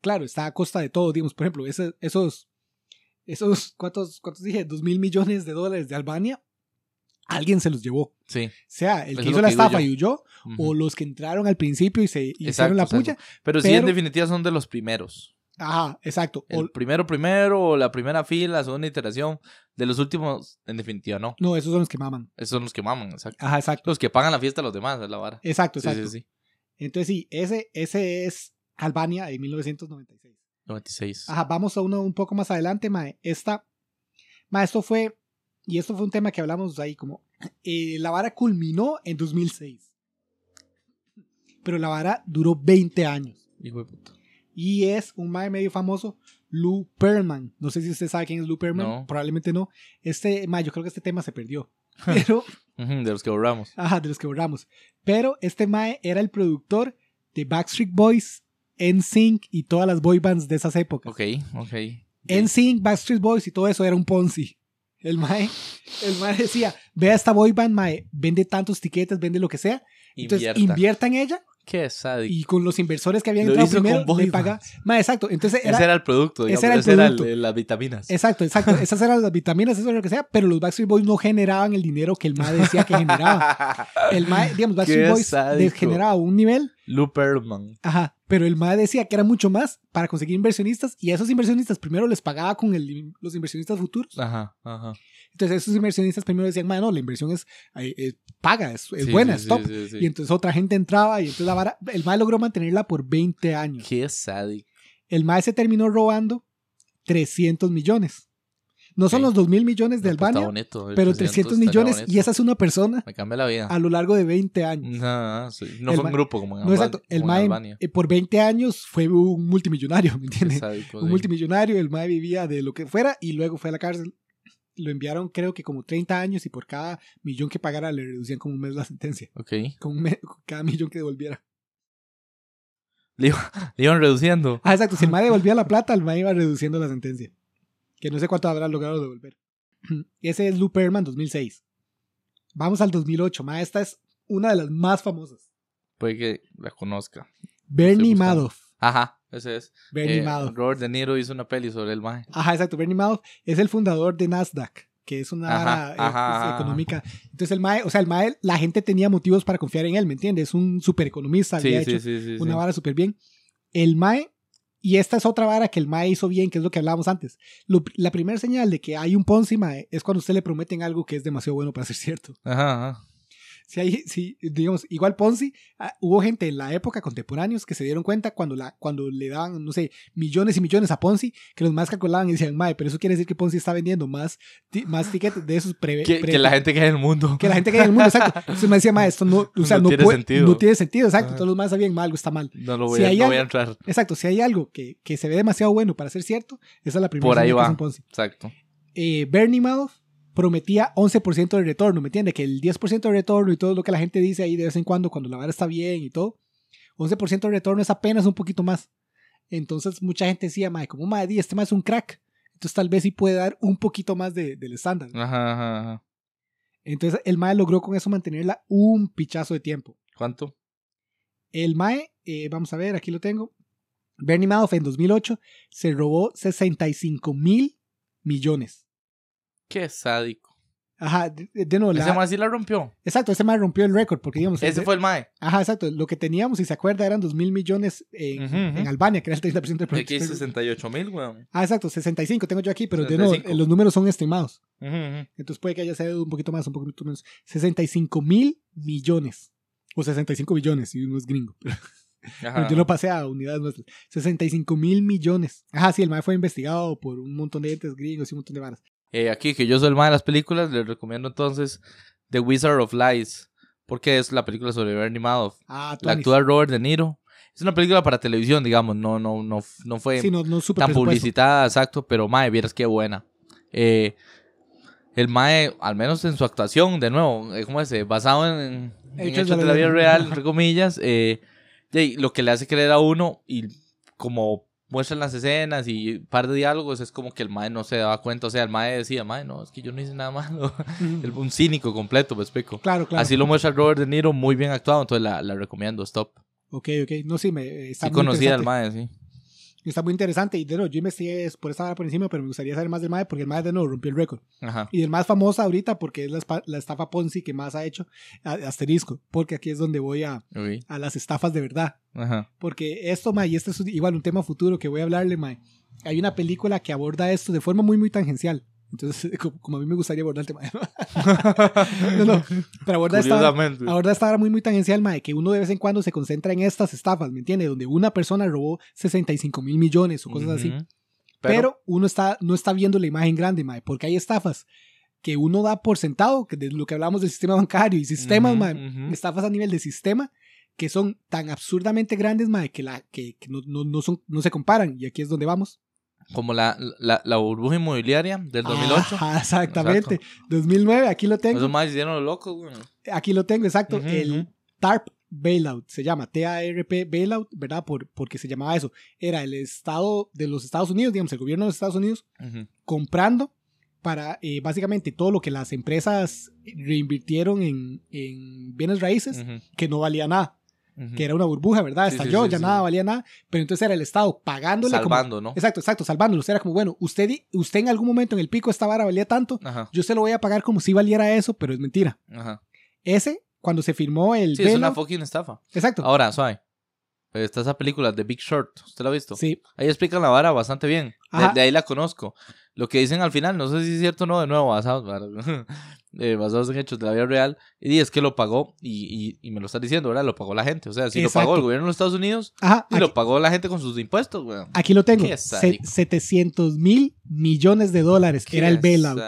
Claro, está a costa de todo. Digamos, por ejemplo, ese- esos, esos, ¿cuántos, ¿cuántos dije? Dos mil millones de dólares de Albania, alguien se los llevó. Sí. Sea el que hizo la que estafa y huyó, Ujú. o los que entraron al principio y se hicieron Exacto, la puya. Pero sí, en pero- definitiva son de los primeros. Ajá, exacto. O- El primero, primero, o la primera fila, la segunda iteración. De los últimos, en definitiva, no. no, esos son los que maman. Esos son los que maman, exacto. Ajá, exacto. Los que pagan la fiesta a los demás, es la vara. Exacto, exacto. sí, sí. Entonces sí, ese, ese es Albania en 1996. 96. Ajá, vamos a uno un poco más adelante, mae. Esta, mae, esto fue, y esto fue un tema que hablamos ahí como, eh, la vara culminó en 2006. Pero la vara duró 20 años. Hijo de puta. Y es un mae medio famoso, Lou Pearlman. No sé si usted sabe quién es Lou Pearlman. No. Probablemente no. Este mae, yo creo que este tema se perdió. Pero, de los que borramos. ajá, de los que borramos. Pero este mae era el productor de Backstreet Boys, NSYNC y todas las boy bands de esas épocas. Ok, ok. NSYNC, Backstreet Boys y todo eso era un Ponzi. El mae, el mae decía, vea esta boy band, mae, vende tantos tiquetes, vende lo que sea. Entonces Invierta. invierta en ella Qué sádico. y con los inversores que habían Lo entrado hizo primero, con le paga. Mae, exacto. Entonces era, ese era el producto, digamos. ese era el ese era el- producto. las vitaminas. Exacto, exacto. Esas eran las vitaminas, eso era lo que sea, pero los Backstreet Boys no generaban el dinero que el mae decía que generaba. El mae, digamos, Backstreet Qué Boys sádico. generaba un nivel, Lou Pearlman. ajá, pero el mae decía que era mucho más para conseguir inversionistas y a esos inversionistas primero les pagaba con el- los inversionistas futuros. Ajá, ajá. Entonces esos inversionistas primero decían, no, la inversión es, eh, eh, paga, es, es Sí, buena, sí, es top. sí. Y entonces otra gente entraba y entonces la vara, el mae logró mantenerla por 20 años. Qué sádico. El mae se terminó robando 300 millones. No son los 2 mil millones de No, pues, Albania, está bonito, pero 300 300 estaría millones y esa es una persona Me cambia la vida. a lo largo de 20 años. No, no fue un grupo como en, No, exacto. El como en mae Albania. eh, por 20 años fue un multimillonario, ¿me entiendes? sádico, Un multimillonario, el mae vivía de lo que fuera y luego fue a la cárcel. Lo enviaron creo que como 30 años y por cada millón que pagara le reducían como un mes la sentencia. Ok. Con cada millón que devolviera. Le, iba- le iban reduciendo. Ah, exacto. Si el mae devolvía la plata, el mae iba reduciendo la sentencia. Que no sé cuánto habrá logrado devolver. Ese es Lou Pearlman 2006. Vamos al 2008. Mae, esta es una de las más famosas. Puede que la conozca. Bernie. Madoff. Ajá, ese es. Bernie Eh, Madoff. Robert De Niro hizo una peli sobre el mae. Ajá, exacto. Bernie Madoff es el fundador de Nasdaq, que es una Ajá, vara, eh, ajá, pues, ajá, ajá. económica. Entonces el MAE, o sea, el MAE, la gente tenía motivos para confiar en él, ¿me entiendes? Es un super economista, había Sí, hecho sí, sí, sí. una sí. vara súper bien. El MAE, y esta es otra vara que el MAE hizo bien, que es lo que hablábamos antes. Lo- la primera señal de que hay un Ponzi MAE es cuando usted le prometen algo que es demasiado bueno para ser cierto. Ajá, ajá. Si hay, si, digamos, igual Ponzi, ah, hubo gente en la época contemporáneos que se dieron cuenta cuando, la, cuando le daban, no sé, millones y millones a Ponzi, que los más calculaban y decían, mae, pero eso quiere decir que Ponzi está vendiendo más, ti- más tickets de esos pre, Que, pre- que la gente que hay en el mundo. que la gente que hay en el mundo, exacto. Entonces me decía, mae, esto no, o sea, No no, tiene puede- sentido. no tiene sentido, exacto. Ajá. Todos los más sabían, mal, algo está mal. No lo voy, Si a, voy entrar. Exacto, si hay algo que, que se ve demasiado bueno para ser cierto, esa es la primera Por ahí señal que es va. un Ponzi. Exacto. Eh, Bernie Madoff prometía 11% de retorno, ¿me entiende? Que el 10% de retorno y todo lo que la gente dice ahí de vez en cuando, cuando la vara está bien y todo, 11% de retorno es apenas un poquito más. Entonces mucha gente decía, mae, como mae, este mae es un crack. Entonces tal vez sí puede dar un poquito más de- del estándar. Ajá, ajá, ajá. Entonces el mae logró con eso mantenerla un pichazo de tiempo. ¿Cuánto? El mae, eh, vamos a ver, aquí lo tengo. Bernie Madoff en 2008 se robó 65 mil millones. Qué sádico. Ajá, de, de nuevo, la- Ese mae sí la rompió. Exacto, ese mae rompió el récord porque digamos... Ese el- fue el mae. Ajá, exacto. Lo que teníamos, si se acuerda, eran 2 mil millones en, Albania, que era el 30% del Aquí producto. hay 68 mil, weón. Ah, exacto, 65 tengo yo aquí, pero de nuevo, 65. los números son estimados. Entonces puede que haya sido un poquito más, un poquito menos. 65 mil millones. O 65 billones, si uno es gringo. Ajá. Pero yo no pasé a unidades nuestras. 65 mil millones. Ajá, sí, el MAE fue investigado por un montón de entes gringos y un montón de varas. Eh, aquí, que yo soy el mae de las películas, les recomiendo entonces The Wizard of Lies. Porque es la película sobre Bernie Madoff. Ah, La actúa Robert De Niro. Es una película para televisión, digamos. No, no, no, no fue Sí, no, no super tan publicitada, exacto, pero mae, vieras qué buena. Eh, el mae, al menos en su actuación, de nuevo, eh, ¿cómo es? Eh, Basado en, en Hechos hechos de de la vida vida. real, entre comillas, eh, y lo que le hace creer a uno y como muestran las escenas y un par de diálogos, es como que el mae no se daba cuenta, o sea, el mae decía, mae, no, es que yo no hice nada malo, un cínico completo, me explico. Claro, claro. Así lo muestra Robert De Niro, muy bien actuado, entonces la, la recomiendo, stop. Ok, ok. No, sí, me, eh, está Sí muy conocía al mae, sí. Está muy interesante. Y de nuevo, yo investigué por esta por encima, pero me gustaría saber más del MAE porque el MAE de nuevo rompió el récord. Ajá. Y el más famosa ahorita porque es la, estafa Ponzi que más ha hecho a- asterisco. Porque aquí es donde voy a, a las estafas de verdad. Ajá. Porque esto, Mae, y este es igual un tema futuro que voy a hablarle, Mae. Hay una película que aborda esto de forma muy, muy tangencial. Entonces, como, a mí me gustaría abordar el tema. no, no. Pero aborda esta, Curiosamente. aborda esta vara muy, muy tangencial, Mae, que uno de vez en cuando se concentra en estas estafas, ¿me entiende? Donde una persona robó 65 mil millones o cosas así. Ujú. Pero, uno está, no está viendo la imagen grande, mae, porque hay estafas que uno da por sentado, que de lo que hablamos del sistema bancario y sistemas, Ujú, mae, ujú. estafas a nivel de sistema, que son tan absurdamente grandes, mae, que, la, que, que no, no, no, son, no se comparan. Y aquí es donde vamos. Como la, la, la burbuja inmobiliaria del 2008. Ajá, exactamente. 2009, aquí lo tengo. Esos más hicieron los locos, güey. Aquí lo tengo, exacto. Ujú, el ujú. TARP Bailout se llama T-A-R-P Bailout, ¿verdad? Por, porque se llamaba eso. Era el Estado de los Estados Unidos, digamos, el gobierno de los Estados Unidos Ujú. comprando para eh, básicamente todo lo que las empresas reinvirtieron en, en bienes raíces Ujú. que no valía nada, Que era una burbuja, ¿verdad? Sí, sí, Estalló, sí, ya nada valía nada, pero entonces era el Estado pagándole como- Salvando, ¿no? Exacto, exacto, salvándolos. Era como, bueno, usted, usted en algún momento en el pico esta vara valía tanto, Ajá, yo se lo voy a pagar como si valiera eso, pero es mentira. ajá. Ese, cuando se firmó el Sí, es una fucking estafa. Exacto. Ahora, suave. Está esa película de Big Short. ¿Usted la ha visto? Sí, Ahí explican la vara bastante bien. De, de ahí la conozco. Lo que dicen al final, no sé si es cierto o no, de nuevo, ¿verdad? Eh, basados en hechos de la vida real. Y es que lo pagó, y, y, y me lo estás diciendo, ¿verdad? Lo pagó la gente. O sea, si lo pagó el gobierno de los Estados Unidos, ajá. y Aquí, lo pagó la gente con sus impuestos, weón. aquí lo tengo. Qué Se- sádico. 700 mil millones de dólares era el Qué bailout.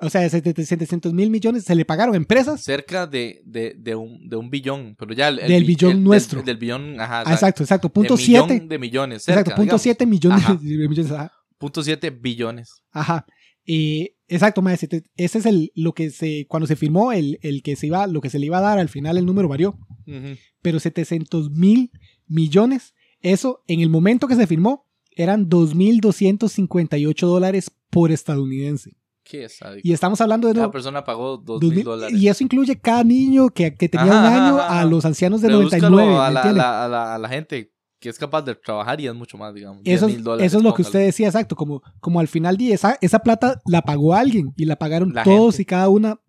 O sea, 700 mil millones se le pagaron a empresas. Cerca de, de, de, un, de un billón. Pero ya el, el Del bi- billón el- nuestro. Del, billón, ajá. Ah, exacto, exacto. Punto millón 7. de millones. Cerca, Exacto, punto digamos. 7 millones Ajá. de millones. Ajá. Punto siete billones. Ajá. Y, exacto, mae, ese es el lo que se cuando se firmó el, el que se iba lo que se le iba a dar al final el número varió, pero 700 mil millones, eso en el momento que se firmó eran 2.258 dólares por estadounidense. Qué sádico. Y estamos hablando de Cada persona pagó dos 2000 mil dólares. y eso incluye cada niño que, que tenía Ajá, un año ajá. a los ancianos de Redúzcalo 99, a ¿me la, a, entiende? la, a, la, a la gente que es capaz de trabajar y es mucho más, digamos. Eso, 10 es- dólares. eso es lo que usted decía, exacto, como, como al final de esa, esa plata la pagó alguien y la pagaron La todos gente. y cada una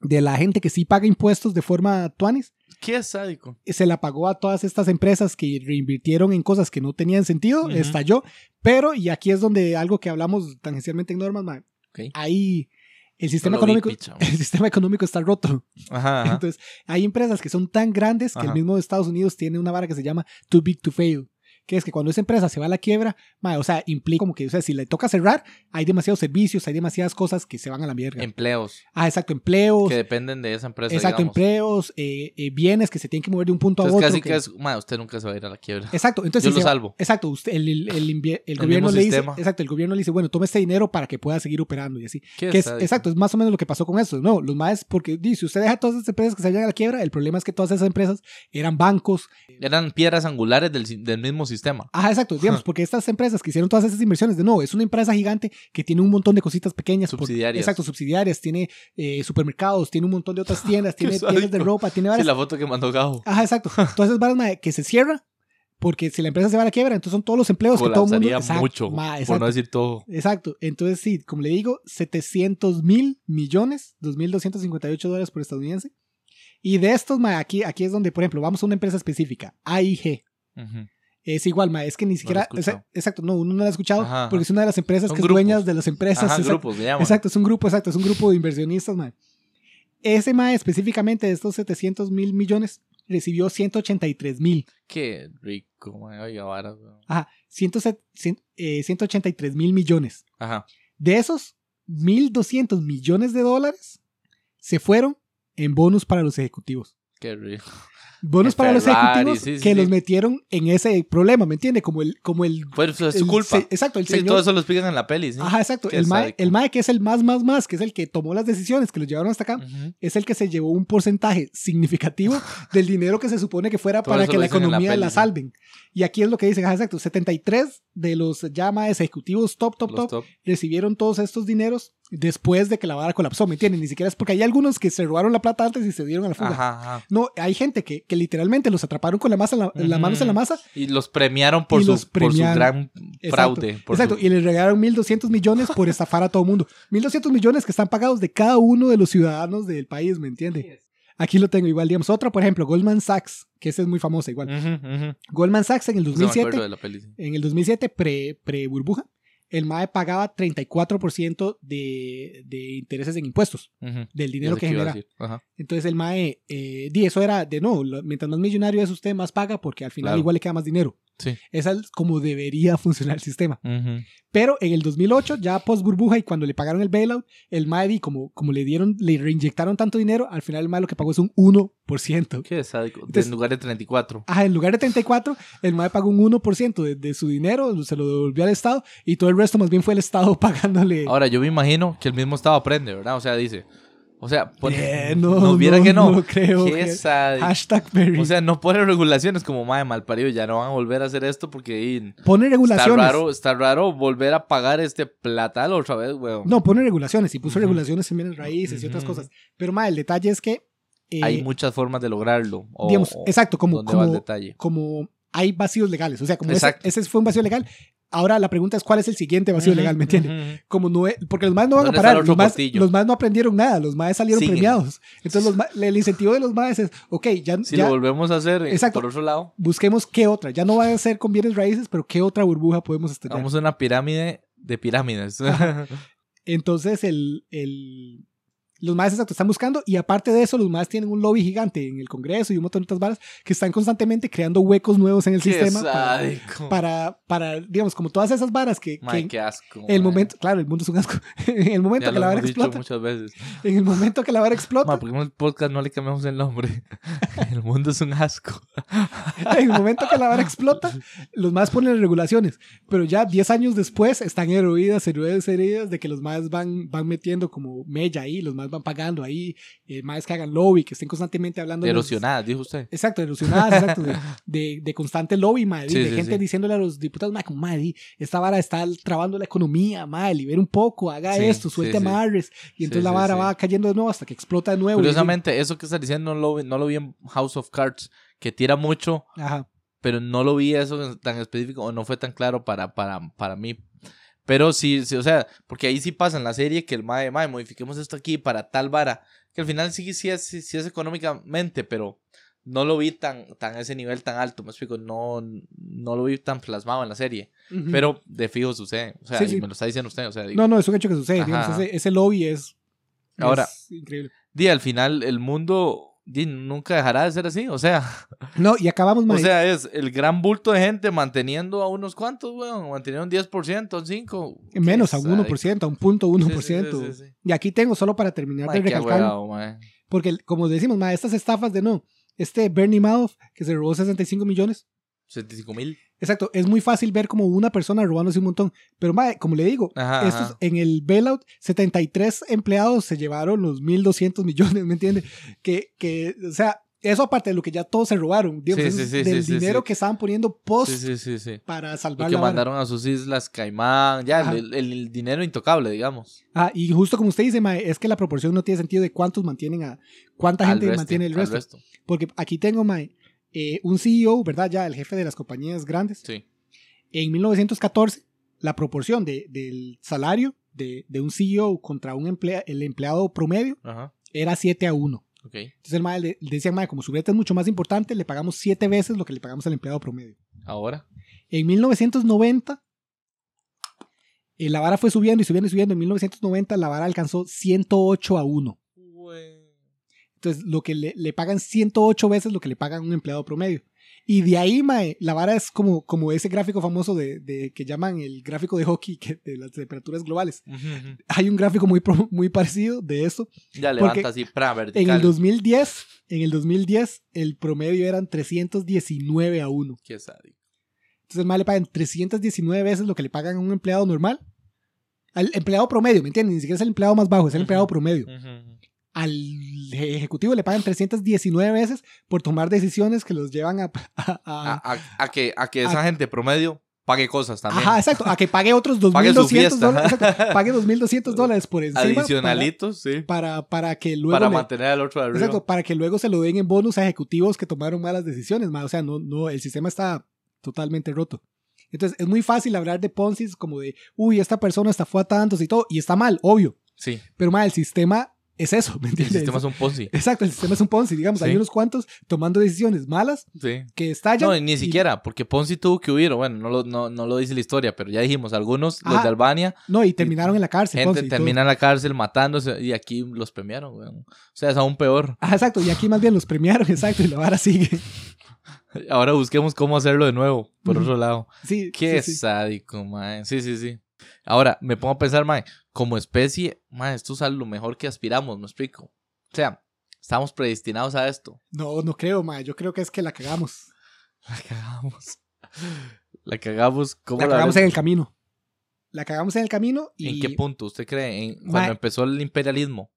de la gente que sí paga impuestos de forma tuanis, Qué sádico. se la pagó a todas estas empresas que reinvirtieron en cosas que no tenían sentido, estalló, pero, y aquí es donde algo que hablamos tangencialmente en normas, ma, Ok. ahí el sistema No lo vi, económico, el sistema económico está roto. Ajá, ajá. Entonces, hay empresas que son tan grandes que el mismo de Estados Unidos tiene una vara que se llama too big to fail. Que es que cuando esa empresa se va a la quiebra, o sea, implica como que, o sea, si le toca cerrar, hay demasiados servicios, hay demasiadas cosas que se van a la mierda. Empleos ah, exacto, empleos, que dependen de esa empresa. exacto, digamos. empleos, eh, eh, bienes que se tienen que mover de un punto Entonces a otro. casi que- que es, ma, usted nunca se va a ir a la quiebra. Exacto, entonces Yo si lo va- salvo. Exacto, usted, el, el, el invie- el El gobierno le dice, exacto, el gobierno le dice, bueno, toma este dinero para que pueda seguir operando y así. Qué Que es, exacto, es más o menos lo que pasó con eso. No, los más, porque di, si usted deja todas esas empresas que se vayan a la quiebra, el problema es que todas esas empresas eran bancos. Eran piedras angulares del, del mismo sistema. Ajá, exacto, digamos, porque estas empresas que hicieron todas esas inversiones, de no, es una empresa gigante que tiene un montón de cositas pequeñas. por- Subsidiarias. exacto, subsidiarias, tiene eh, supermercados, tiene un montón de otras tiendas, tiene tiendas de ropa, tiene Sí, varias. la foto que mandó Gabo. Ajá, exacto. Esas varas que se cierra, porque si la empresa se va a la quiebra, entonces son todos los empleos que todo el mundo. Mucho. mae, por no decir todo. Exacto. Entonces, sí, como le digo, 700 mil millones, 2.258 dólares por estadounidense. Y de estos, ma, aquí, aquí es donde, por ejemplo, vamos a una empresa específica, AIG. Ujú. Es igual, ma, es que ni siquiera. esa- exacto, no, uno no la ha escuchado Ajá, porque es una de las empresas que es dueñas de las empresas. Ajá, exacto, grupos, llaman. exacto, es un grupo, exacto, es un grupo de inversionistas, ma. Ese, ma, específicamente de estos 700 mil millones, recibió 183 mil. Qué rico, ma. Oiga, vara, weón. Ajá, 183 mil millones. Ajá. De esos 1.200 millones de dólares se fueron en bonus para los ejecutivos. Qué rico. Bonos para los ejecutivos sí, sí, que sí. los metieron en ese problema, ¿me entiende? Como el, como el, Pues es su culpa. se- exacto, el Sí, señor. todo eso lo explican en la peli. Ajá, exacto. El mae, el mae que es el más, más, más, que es el que tomó las decisiones que los llevaron hasta acá, es el que se llevó un porcentaje significativo del dinero que se supone que fuera para que lo la economía la, peli, salven. Y aquí es lo que dicen, ajá, exacto, 73 de los llama ejecutivos top, top, top, top. recibieron todos estos dineros después de que la vara colapsó, ¿me entienden? Ni siquiera es porque hay algunos que se robaron la plata antes y se dieron a la fuga. Ajá, ajá. No, hay gente que, que literalmente los atraparon con la masa en la- las Ujú. manos en la masa. Y los premiaron por, su, los por su gran Exacto, fraude. por Exacto, su- y les regalaron 1.200 millones por estafar a todo el mundo. 1.200 millones que están pagados de cada uno de los ciudadanos del país, ¿me entiende? Aquí lo tengo igual, digamos. Otra, por ejemplo, Goldman Sachs, que esa es muy famosa igual. Goldman Sachs en el Sí me 2007 acuerdo de la peli, sí. en el 2007, pre, pre burbuja, el MAE pagaba 34% de, de intereses en impuestos, del dinero que a genera. Entonces el MAE, eh, di, eso era de no, lo- mientras más millonario es usted, más paga porque al final Claro. igual le queda más dinero. Sí. Esa es como debería funcionar el sistema. Pero en el 2008, ya post burbuja y cuando le pagaron el bailout, el MAE, como, como le dieron, le reinyectaron tanto dinero, al final el MAE lo que pagó es un 1%. Qué sádico. Entonces- en lugar de 34. Ajá, en lugar de 34, el MAE pagó un 1% de, de su dinero, se lo devolvió al Estado y todo el resto más bien fue el Estado pagándole. Ahora, yo me imagino que el mismo Estado aprende, ¿verdad? O sea, dice. O sea, Eh, no, viera no, que no. no creo Qué que- sádico. Hashtag Perry. O sea, no pone regulaciones como madre malparido, ya no van a volver a hacer esto porque pone está regulaciones. raro, está raro volver a pagar este platal otra vez, weón. No, pone regulaciones y puso regulaciones en bienes raíces y otras cosas. Pero más, el detalle es que. eh, Hay muchas formas de lograrlo. O, digamos, exacto, como, ¿Dónde va el como, detalle? como hay vacíos legales. O sea, como ese fue un vacío legal. Ahora la pregunta es: ¿cuál es el siguiente vacío legal? ¿Me entiendes? Como no es- porque los más no van a ¿Dónde está el parar, los más, portillo? los más no aprendieron nada, los más salieron Siguen. premiados. Entonces los el incentivo de los más es, ok, ya, Si ya lo volvemos a hacer eh, Exacto. por otro lado, busquemos qué otra, ya no va a ser con bienes raíces, pero qué otra burbuja podemos estallar. hagamos una pirámide de pirámides. Entonces el, el- los más exacto están buscando y aparte de eso los más tienen un lobby gigante en el Congreso y un montón de otras varas que están constantemente creando huecos nuevos en el Qué sistema para, para, para, digamos, como todas esas varas que, qué asco. el mae. momento, claro, el mundo es un asco. en el momento Ya que la vara explota, muchas veces. en el momento que la vara explota, Ma, ¿por qué en el podcast no le cambiamos el nombre? el mundo es un asco. en el momento que la vara explota, los más ponen regulaciones. Pero ya 10 años después están eruidas, eruidas, heridas de que los más van, van metiendo como mella ahí, los más van pagando ahí, eh, más que hagan lobby, que estén constantemente hablando. de los- Erosionadas, dijo usted. Exacto, erosionadas, exacto, de, de, de constante lobby, madre, Sí, de sí, gente sí. diciéndole a los diputados, madre, esta vara está trabando la economía, madre, libere un poco, haga esto, suelte amarres, y entonces la vara va cayendo de nuevo hasta que explota de nuevo. y- Curiosamente, eso que estás diciendo no lo, vi- no lo vi en House of Cards, que tira mucho, Ajá. pero no lo vi eso tan específico o no fue tan claro para, para, para mí. Pero sí, sí, o sea, porque ahí sí pasa en la serie que el mae, mae, modifiquemos esto aquí para tal vara, que al final sí, sí, es, sí, sí es económicamente, pero no lo vi tan, tan a ese nivel tan alto, me explico, no, no lo vi tan plasmado en la serie, pero de fijo sucede, o sea, Sí, y me lo está diciendo usted, o sea, digo, No, no, es un hecho que sucede. Digamos, ese, ese lobby es, Ahora- es increíble. di, al final el mundo nunca dejará de ser así, o sea, No, y acabamos, o mae. sea, es el gran bulto de gente manteniendo a unos cuantos, weón, manteniendo un 10%, un 5%. menos a un 1%, a un punto 1%. Sí, sí, sí. Y aquí tengo solo para terminar Mae, de recalcar, porque como decimos, mae, estas estafas de no, este Bernie Madoff que se robó 65 millones, 75 mil. Exacto, es muy fácil ver como una persona robándose un montón. Pero, mae, como le digo, Ajá, estos, ajá. en el bailout, 73 empleados se llevaron los 1.200 millones, ¿me entiende? Que, que, o sea, eso aparte de lo que ya todos se robaron, digamos, Sí, eso sí, es sí, del dinero que estaban poniendo post para Y salvar que la vara. mandaron a sus islas Caimán, ya, el, el- el dinero intocable, digamos. Ah, y justo como usted dice, mae, es que la proporción no tiene sentido de cuántos mantienen a, cuánta gente resto, mantiene el al resto. Porque aquí tengo, mae, eh, un CEO, ¿verdad? Ya, el jefe de las compañías grandes. Sí. En 1914, la proporción de, del salario de, de un CEO contra un emplea, el empleado promedio Ajá. era 7 a 1. Ok. Entonces el mae le, decía, mae, como su breta es mucho más importante, le pagamos 7 veces lo que le pagamos al empleado promedio. Ahora. En 1990, eh, la vara fue subiendo y subiendo y subiendo. En 1990 la vara alcanzó 108 a 1. Entonces, lo que le, le pagan 108 veces lo que le pagan a un empleado promedio. Y de ahí, mae, la vara es como, como ese gráfico famoso de, de- que llaman el gráfico de hockey que, de las temperaturas globales. Ujú, ujú. Hay un gráfico muy, muy parecido de eso. Ya Porque levanta así, pra, En vertical. el 2010, en el 2010, el promedio eran 319 a 1. Qué sádico. Entonces, más le pagan 319 veces lo que le pagan a un empleado normal. Al empleado promedio, ¿me entiendes? Ni siquiera es el empleado más bajo, es el Ujú. empleado promedio. Ujú, ujú. Al ejecutivo le pagan 319 veces por tomar decisiones que los llevan a... a- a- A, a- a que, a que esa gente promedio pague cosas también. Ajá, exacto, a que pague otros Pague su 2.200 fiesta. dólares. exacto, pague 2.200 dólares por encima. para- Adicionalitos, sí. Para, para que luego... Para le- mantener al otro arriba. Exacto, para que luego se lo den en bonus a ejecutivos que tomaron malas decisiones. O sea, no, no, el sistema está totalmente roto. Entonces, es muy fácil hablar de Ponzi como de, uy, esta persona estafó a tantos y todo, y está mal, obvio. Sí. Pero, ma, el sistema es eso, ¿me El entiendes? sistema es un Ponzi. Exacto, el sistema es un Ponzi, digamos, hay unos cuantos tomando decisiones malas Sí. que estallan. No, ni y- siquiera, porque Ponzi tuvo que huir, o bueno, no lo, no, no lo dice la historia, pero ya dijimos, algunos, los de Albania, no, y terminaron en la cárcel. gente Ponzi, termina en la cárcel matándose y aquí los premiaron, weón. O sea, es aún peor. Ajá, exacto, y aquí más bien los premiaron, exacto, y la vara sigue. Ahora busquemos cómo hacerlo de nuevo. por otro lado. Sí, Qué sí, sádico, mae. Sí, sí, sí. Ahora, me pongo a pensar, mae, como especie, mae, esto es a lo mejor que aspiramos, me explico. O sea, estamos predestinados a esto. No, no creo, mae. Yo creo que es que la cagamos. La cagamos. La cagamos. ¿Cómo La la cagamos en el camino. La cagamos en el camino y... ¿En qué punto usted cree? ¿En, Mae. cuando empezó el imperialismo.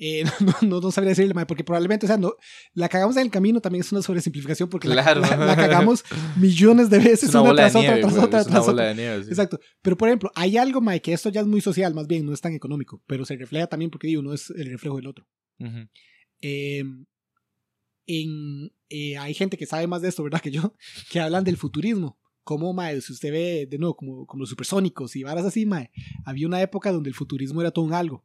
Eh, no, no, no sabría decirle, porque probablemente, o sea, no, la cagamos en el camino también es una sobresimplificación porque la- Claro. la, la cagamos millones de veces, Es una una, bola de tras nieve. otra, tras güey, otra, es una tras bola otra. de nieve. sí. Exacto. Pero, por ejemplo, hay algo, Mike, que esto ya es muy social, más bien, no es tan económico, pero se refleja también porque digo, uno es el reflejo del otro. Ujú. Eh, en, eh, hay gente que sabe más de esto, ¿verdad? Que yo, que hablan del futurismo. Como, mae, si usted ve, de nuevo, como, como los supersónicos y varas así, mae, había una época donde el futurismo era todo un algo.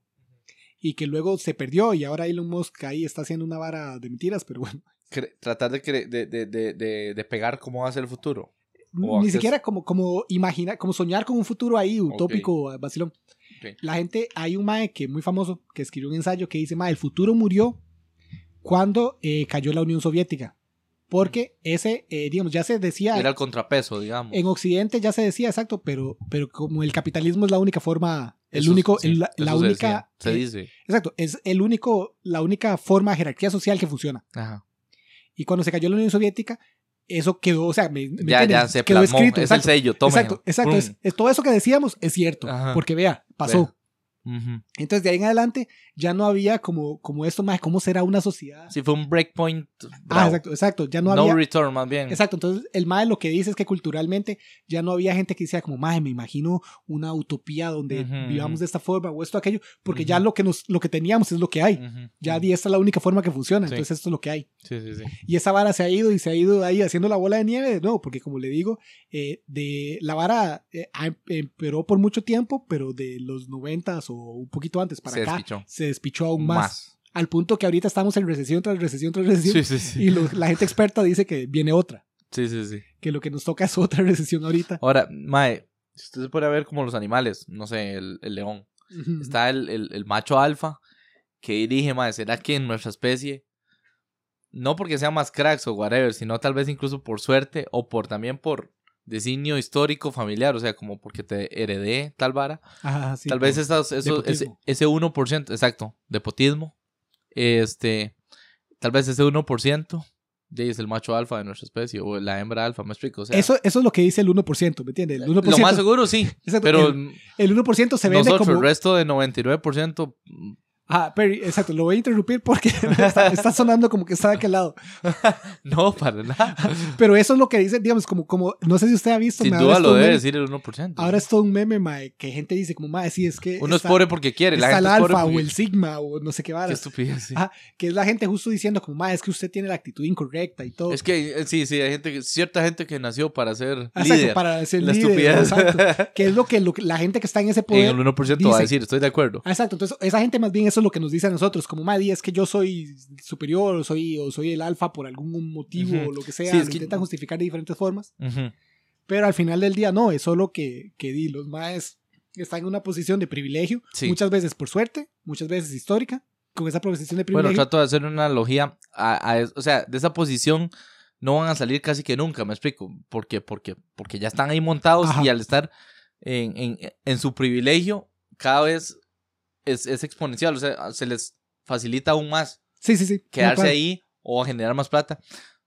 Y que luego se perdió y ahora Elon Musk ahí está haciendo una vara de mentiras, pero bueno. Tratar de, de, de, de, pegar cómo va a ser el futuro. Ni acceso. siquiera como, como imaginar, como soñar con un futuro ahí, utópico, vacilón. Ok. La gente, hay un mae que muy famoso que escribió un ensayo que dice, mae, el futuro murió cuando eh, cayó la Unión Soviética. Porque ese, eh, digamos, ya se decía, Era el contrapeso, digamos. en Occidente ya se decía, exacto, pero, pero como el capitalismo es la única forma, el Eso- único, sí, el- la, se única, Se eh, dice. exacto, es el único, la única forma de jerarquía social que funciona. Ajá. Y cuando se cayó la Unión Soviética, eso quedó, o sea, me, me Ya, ya se quedó plasmó. escrito, es exacto. el sello, toma. Exacto, exacto. Es, es todo eso que decíamos es cierto. Ajá. Porque vea, pasó. Entonces de ahí en adelante ya no había como, como esto más, ¿cómo será una sociedad? Sí, fue un breakpoint. ah, exacto, exacto. Ya no, No, había. return, más bien. Exacto, entonces el MAE lo que dice es que culturalmente ya no había gente que decía como, MAE, me imagino una utopía donde vivamos de esta forma o esto, aquello, porque ya lo que, nos, lo que teníamos es lo que hay. Ya di, esta es la única forma que funciona, Sí. entonces esto es lo que hay. Sí, sí, sí. Y esa vara se ha ido y se ha ido ahí haciendo la bola de nieve de nuevo, porque como le digo, eh, de la vara eh, ha- empeoró por mucho tiempo, pero de los noventas o un poquito antes para Se acá despichó. se despichó aún más, Al punto que ahorita estamos en recesión tras recesión tras recesión. Sí, sí, sí. Y lo- la gente experta dice que viene otra, Sí, sí, sí. que lo que nos toca es otra recesión ahorita. Ahora, Mae, si usted se puede ver como los animales, no sé, el, el león. Está el, el, el macho alfa que dirige, Mae, ¿será que en nuestra especie, no porque sea más cracks o whatever, sino tal vez incluso por suerte o por también por designio histórico familiar, o sea, como porque te heredé tal vara, Ajá, sí, tal vez esas, ese, ese 1%, exacto, de potismo, este, tal vez ese 1% de es el macho alfa de nuestra especie o la hembra alfa, me explico, o sea, eso, eso es lo que dice el 1%, ¿me entiendes? El 1%, lo más seguro sí, exacto, pero el, el 1% se vende nosotros, como... el resto de 99%, mm, Ah, Perry, exacto, lo voy a interrumpir porque está, está sonando como que está de aquel lado. no, para nada. Pero eso es lo que dice, digamos, como, como no sé si usted ha visto. Sin duda lo debe meme- decir el 1%. Ahora es todo un meme, mae, que gente dice como, mae, sí, es que Uno está, es pobre porque quiere, la está gente el es alfa o el sigma o no sé qué Qué varas. estupidez, sí. Ajá, que es la gente justo diciendo como, mae, es que usted tiene la actitud incorrecta y todo. Es que eh, sí, sí, hay gente, cierta gente que nació para ser Ah, Exacto, líder. para ser la líder, estupidez. exacto. Que es lo que, lo que la gente que está en ese poder... en el 1% va dice- a decir, estoy de acuerdo. Ah, Exacto, entonces esa gente más bien eso es lo que nos dice a nosotros, como Maddy, es que yo soy superior o soy, o soy el alfa por algún motivo Ujú. o lo que sea, Sí, es lo que- intentan justificar de diferentes formas, Ujú. pero al final del día no, es solo que, que di, los maes están en una posición de privilegio, Sí. muchas veces por suerte, muchas veces histórica, con esa posición de Bueno, privilegio. trato de hacer una analogía a, a o sea, de esa posición no van a salir casi que nunca, me explico. ¿Por qué? Porque, porque ya están ahí montados Ajá. y al estar en, en, en su privilegio, cada vez es, es exponencial, o sea, se les facilita aún más sí, sí, sí. quedarse ahí o generar más plata.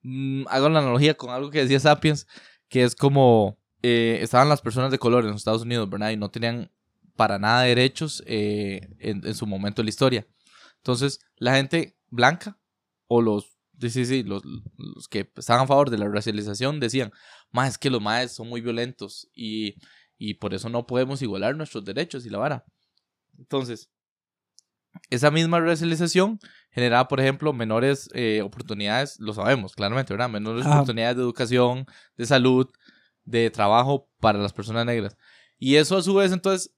Mm, hago la analogía con algo que decía Sapiens, que es como eh, estaban las personas de color en los Estados Unidos, ¿verdad? Y no tenían para nada derechos eh, en, en su momento de la historia. Entonces, la gente blanca o los, sí, sí, los, los que estaban a favor de la racialización decían, más es que los maes son muy violentos y, y por eso no podemos igualar nuestros derechos y la vara. Entonces, esa misma racialización generaba, por ejemplo, menores eh, oportunidades, lo sabemos claramente, ¿verdad? Menores Ajá. oportunidades de educación, de salud, de trabajo para las personas negras. Y eso a su vez entonces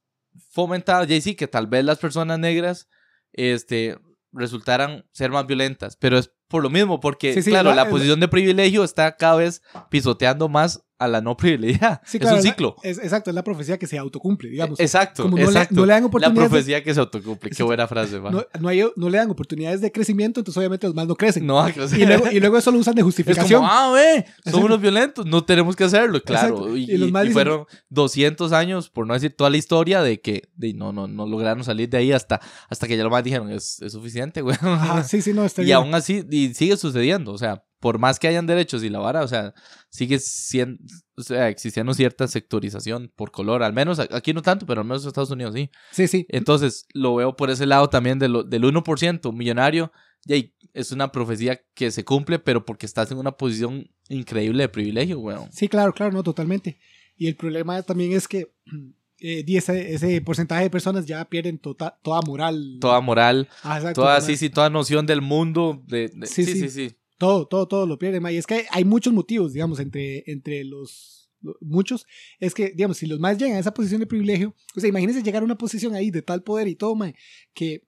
fomentaba, ya sí, que tal vez las personas negras este, resultaran ser más violentas, pero es por lo mismo, porque Sí, sí, claro, la- la la- posición de privilegio está cada vez pisoteando más a la no privilegiada. Sí, es claro, un la- ciclo. Es, exacto, es la profecía que se autocumple, digamos. Exacto, como no le- exacto. no le dan la oportunidades de- profecía que se autocumple. Qué buena frase, va. No, no, hay- no le dan oportunidades de crecimiento, entonces obviamente los más no crecen. No, y, luego, y luego eso lo usan de Es justificación. como, ah, ve, somos unos violentos, no tenemos que hacerlo, claro. Y, Y los y- más y dicen- fueron 200 años, por no decir toda la historia, de que de, no, no, no lograron salir de ahí hasta, hasta que ya lo más dijeron, es, es suficiente, güey. Ajá, sí, sí, no, está y bien. aún así, y sigue sucediendo, o sea, por más que hayan derechos y la vara, o sea, sigue siendo, o sea, existiendo cierta sectorización por color, al menos aquí no tanto, pero al menos en Estados Unidos sí. Sí, sí. Entonces, lo veo por ese lado también de lo- del 1% millonario. Y ahí es una profecía que se cumple, pero porque estás en una posición increíble de privilegio, weón. Sí, claro, claro, no, totalmente. Y el problema también es que eh, ese, ese porcentaje de personas ya pierden tota- toda moral. Toda moral, Ah, exacto, toda, toda- sí, sí, toda noción del mundo. De, de- Sí, sí, sí, sí. Todo, todo, todo lo pierden. ma, Y es que hay, hay muchos motivos, digamos, entre, entre los, lo- muchos. Es que, digamos, si los más llegan a esa posición de privilegio, o sea, imagínense llegar a una posición ahí de tal poder y todo, ma, que,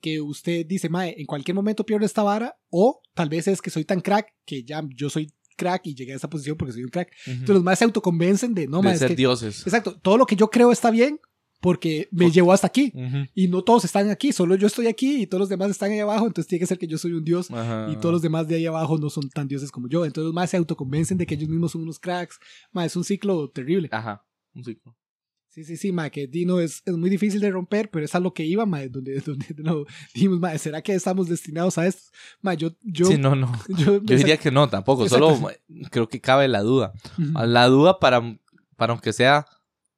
que usted dice, mae, en cualquier momento pierdo esta vara, o tal vez es que soy tan crack que ya yo soy crack y llegué a esa posición porque soy un crack. Ujú. Entonces los más se autoconvencen de, no, de ma, es ser que, dioses. exacto, todo lo que yo creo está bien porque me llevó hasta aquí. Y no todos están aquí, solo yo estoy aquí y todos los demás están ahí abajo, entonces tiene que ser que yo soy un dios Ajá. y todos los demás de ahí abajo no son tan dioses como yo. Entonces los más se autoconvencen de que ellos mismos son unos cracks. Ma, es un ciclo terrible. Ajá, un ciclo. Sí, sí, sí, ma, que Dino es, es muy difícil de romper, pero es a lo que iba, ma, donde, donde no, dijimos, ma, ¿será que estamos destinados a esto? Ma, yo, yo, sí, no, no. yo, Yo diría que no, tampoco. Solo creo que cabe la duda. Ujú. La duda para, para aunque sea,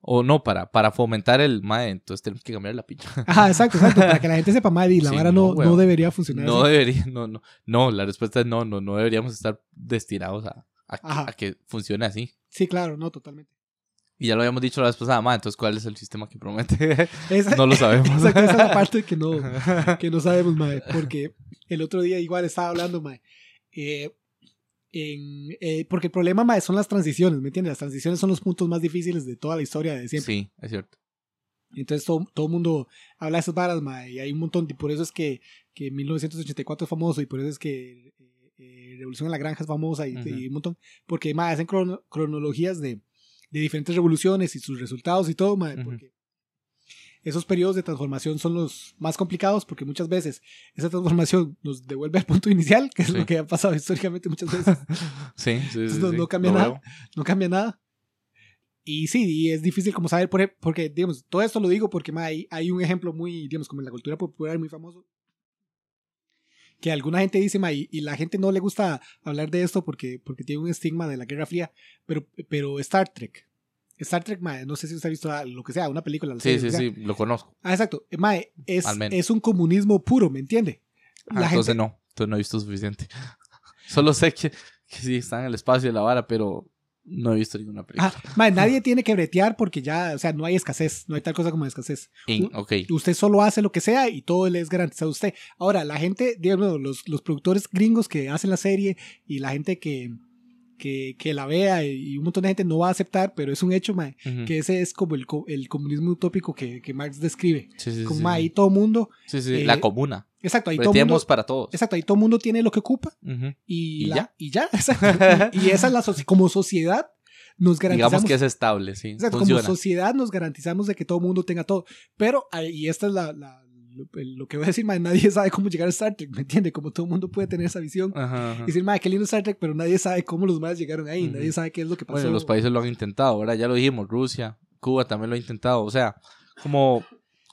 o no, para, para fomentar el mae, entonces tenemos que cambiar la pincha. Ajá, exacto, exacto, para que la gente sepa, ma, y la Sí, vara no, no, debería funcionar No así. debería, no, no. No, la respuesta es no, no, no deberíamos estar destinados a, a, que, Ajá. a que funcione así. Sí, claro, no, totalmente. Y ya lo habíamos dicho la vez pasada, mae, entonces ¿cuál es el sistema que promete? Esa- no lo sabemos. Exacto, esa es la parte que no, que no sabemos, mae, porque el otro día igual estaba hablando, mae, eh, en, eh, porque el problema, mae, son las transiciones, ¿me entiendes? Las transiciones son los puntos más difíciles de toda la historia de siempre. Sí, es cierto. Entonces todo, todo el mundo habla de esas varas, mae, y hay un montón, y por eso es que, que 1984 es famoso, y por eso es que eh, eh, Revolución en la Granja es famosa, y, y un montón, porque, mae, hacen crono- cronologías de, de diferentes revoluciones y sus resultados y todo, mae, Ujú. porque esos periodos de transformación son los más complicados, porque muchas veces esa transformación nos devuelve al punto inicial, que es Sí. lo que ha pasado históricamente muchas veces, Sí, sí, sí. Entonces no- sí, no cambia lo nada. veo. no cambia nada. Y sí, y es difícil como saber, por porque, digamos, todo esto lo digo porque ma, hay, hay un ejemplo muy, digamos, como en la cultura popular muy famoso, que alguna gente dice, ma, y, y la gente no le gusta hablar de esto porque, porque tiene un estigma de la Guerra Fría, pero, pero Star Trek. Star Trek, ma, no sé si usted ha visto ah, lo que sea, una película. la Sí, serie, sí, sí, lo conozco. Ah, exacto. Eh, ma, es, es un comunismo puro, ¿me entiende? Ah, La entonces gente, no, entonces no he visto suficiente. Solo sé que, que sí está en el espacio de la vara, pero no he visto ninguna película. Ah, ma, nadie tiene que bretear porque ya, o sea, no hay escasez, no hay tal cosa como escasez. In- u- ok. Usted solo hace lo que sea y todo le es garantizado a usted. Ahora, la gente, digamos, los, los productores gringos que hacen la serie y la gente que, que, que la vea y un montón de gente no va a aceptar, pero es un hecho, mae, Ujú. que ese es como el, el comunismo utópico que, que Marx describe. Sí, sí, Como sí, mae, ahí todo mundo, Sí, sí, eh, la comuna. exacto, ahí todo mundo, para todos. exacto, ahí todo mundo tiene lo que ocupa Ujú. y, ¿Y la- ya? y ya, y, y esa es la como sociedad nos garantizamos Digamos que es estable, sí. Exacto, como sociedad nos garantizamos de que todo el mundo tenga todo. Pero, y esta es la, la- lo, lo que voy a decir, mae, nadie sabe cómo llegar a Star Trek, ¿me entiende? Como todo el mundo puede tener esa visión. Ajá, ajá. Y decir, madre, qué lindo Star Trek, pero nadie sabe cómo los más llegaron ahí, Ujú. nadie sabe qué es lo que pasó. Bueno, los países lo han intentado, ¿verdad? Ya lo dijimos, Rusia, Cuba también lo ha intentado. O sea, como,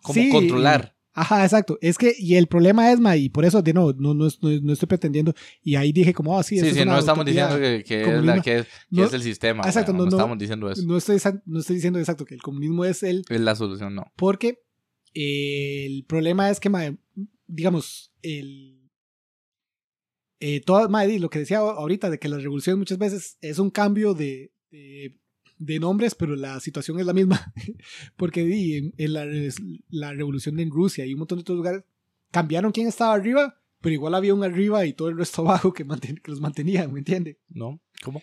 como Sí. controlar. Ajá, exacto. Es que, y el problema es, ma, y por eso, de no, no, no, no, no estoy pretendiendo, y ahí dije como, ah, sí, Sí, eso sí, es una no estamos diciendo que, que es, la, que, es, que No- es el sistema. exacto, no, no, no. estamos diciendo eso. No estoy, no estoy diciendo exacto que el comunismo es el, Es la solución, no. porque el problema es que, ma, digamos, el... Eh, ma, di, lo que decía ahorita de que la revolución muchas veces es un cambio de, de, de nombres, pero la situación es la misma. Porque di, en, en la, la revolución en Rusia y un montón de otros lugares cambiaron quién estaba arriba, pero igual había un arriba y todo el resto abajo que, manten- que los mantenía, ¿me entiende? ¿No? ¿Cómo?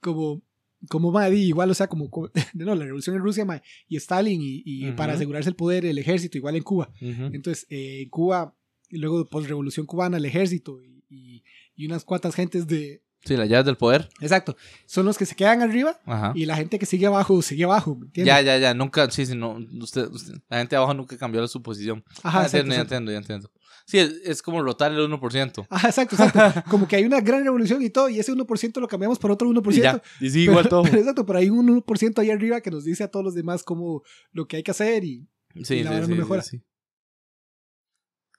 Como, como ma, di, igual, o sea, como, como- no, la revolución en Rusia y Stalin y, para asegurarse el poder, el ejército, igual en Cuba. Entonces, eh, en Cuba, y luego post revolución cubana, el ejército y, y, y unas cuantas gentes de, Sí, las llaves del poder. Exacto. Son los que se quedan arriba Ajá. y la gente que sigue abajo sigue abajo, ¿me entiendes? Ya, ya, ya. Nunca, sí, sí, no. Usted, usted- la gente abajo nunca cambió su posición. Ajá, ya exacto, entiendo, ya entiendo, ya entiendo. Sí, es, es como rotar el 1%. Ajá, exacto, exacto. Como que hay una gran revolución y todo, y ese 1% lo cambiamos por otro 1%. Y ya. Y Pero- igual todo. pero exacto, pero hay un 1% ahí arriba que nos dice a todos los demás cómo lo que hay que hacer y Sí, y la sí, no sí, sí, mejora. sí.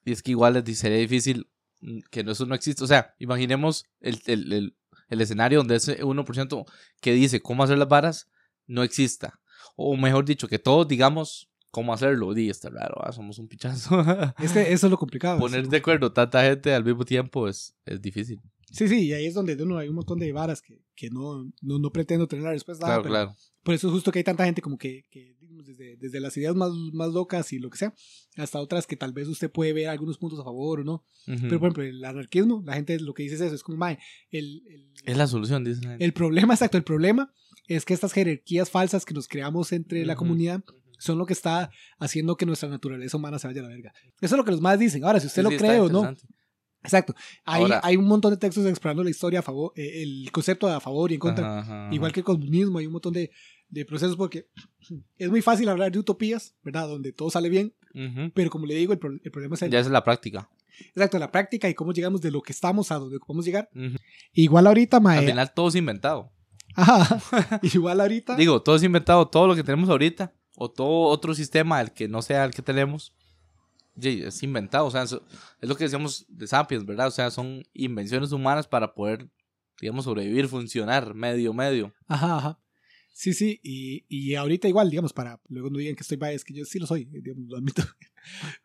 Y es que igual les sería difícil que no- eso no existe. O sea, imaginemos el, el, el, el escenario donde ese 1% que dice cómo hacer las varas no exista. O mejor dicho, que todos digamos cómo hacerlo. Di, está raro, ah, somos un pichazo. es que eso es lo complicado. Poner de acuerdo tanta gente al mismo tiempo es, es difícil. Sí, sí, y ahí es donde uno, hay un montón de varas que, que no, no, no pretendo tener la respuesta. Claro, pero claro. Por eso es justo que hay tanta gente como que, que digamos, desde, desde las ideas más, más locas y lo que sea, hasta otras que tal vez usted puede ver algunos puntos a favor o no. Ujú. Pero por ejemplo, el anarquismo, la gente lo que dice es eso, es como, mae, el, el, es la solución, la gente. el problema, exacto, el problema es que estas jerarquías falsas que nos creamos entre la Ujú. comunidad son lo que está haciendo que nuestra naturaleza humana se vaya a la verga. Eso es lo que los más dicen. Ahora, si usted Sí, lo sí, cree o no. Exacto. Hay, Ahora- hay un montón de textos explorando la historia a favor, eh, el concepto a favor y en contra. Ajá, ajá, Igual que el comunismo, hay un montón de, de procesos porque es muy fácil hablar de utopías, ¿verdad? Donde todo sale bien, pero como le digo, el, pro- el problema es el, Ya es la práctica. exacto, la práctica y cómo llegamos de lo que estamos a donde podemos llegar. Igual ahorita, mae, Al final todo es inventado. ajá, igual ahorita, Digo, todo es inventado, todo lo que tenemos ahorita, o todo otro sistema, el que no sea el que tenemos, es inventado. O sea, es lo que decíamos de Sapiens, ¿verdad? O sea, son invenciones humanas para poder, digamos, sobrevivir, funcionar, medio, medio. Ajá, ajá. Sí, sí, y, y ahorita igual, digamos, para luego no digan que estoy biased, que yo sí lo soy, digamos, lo admito.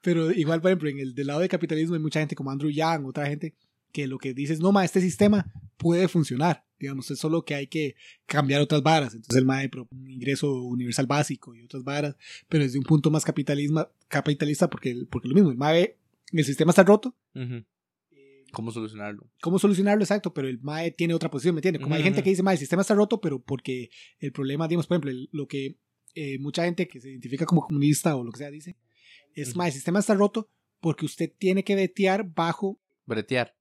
Pero igual, por ejemplo, en el del lado del capitalismo hay mucha gente como Andrew Yang, otra gente, que lo que dice es, no, ma, este sistema puede funcionar, digamos, es solo que hay que cambiar otras varas. Entonces el MAE propone un ingreso universal básico y otras varas, pero desde un punto más capitalismo, capitalista, porque, porque lo mismo, el MAE, el sistema está roto, Ujú. eh, ¿Cómo solucionarlo? cómo solucionarlo exacto, pero el MAE tiene otra posición, ¿me entiendes? Como hay Ujú, gente ujú. que dice, MAE, el sistema está roto, pero porque el problema, digamos, por ejemplo, el- lo que eh, mucha gente que se identifica como comunista o lo que sea dice, es, Ujú. MAE, el sistema está roto porque usted tiene que vetear bajo, Bretear.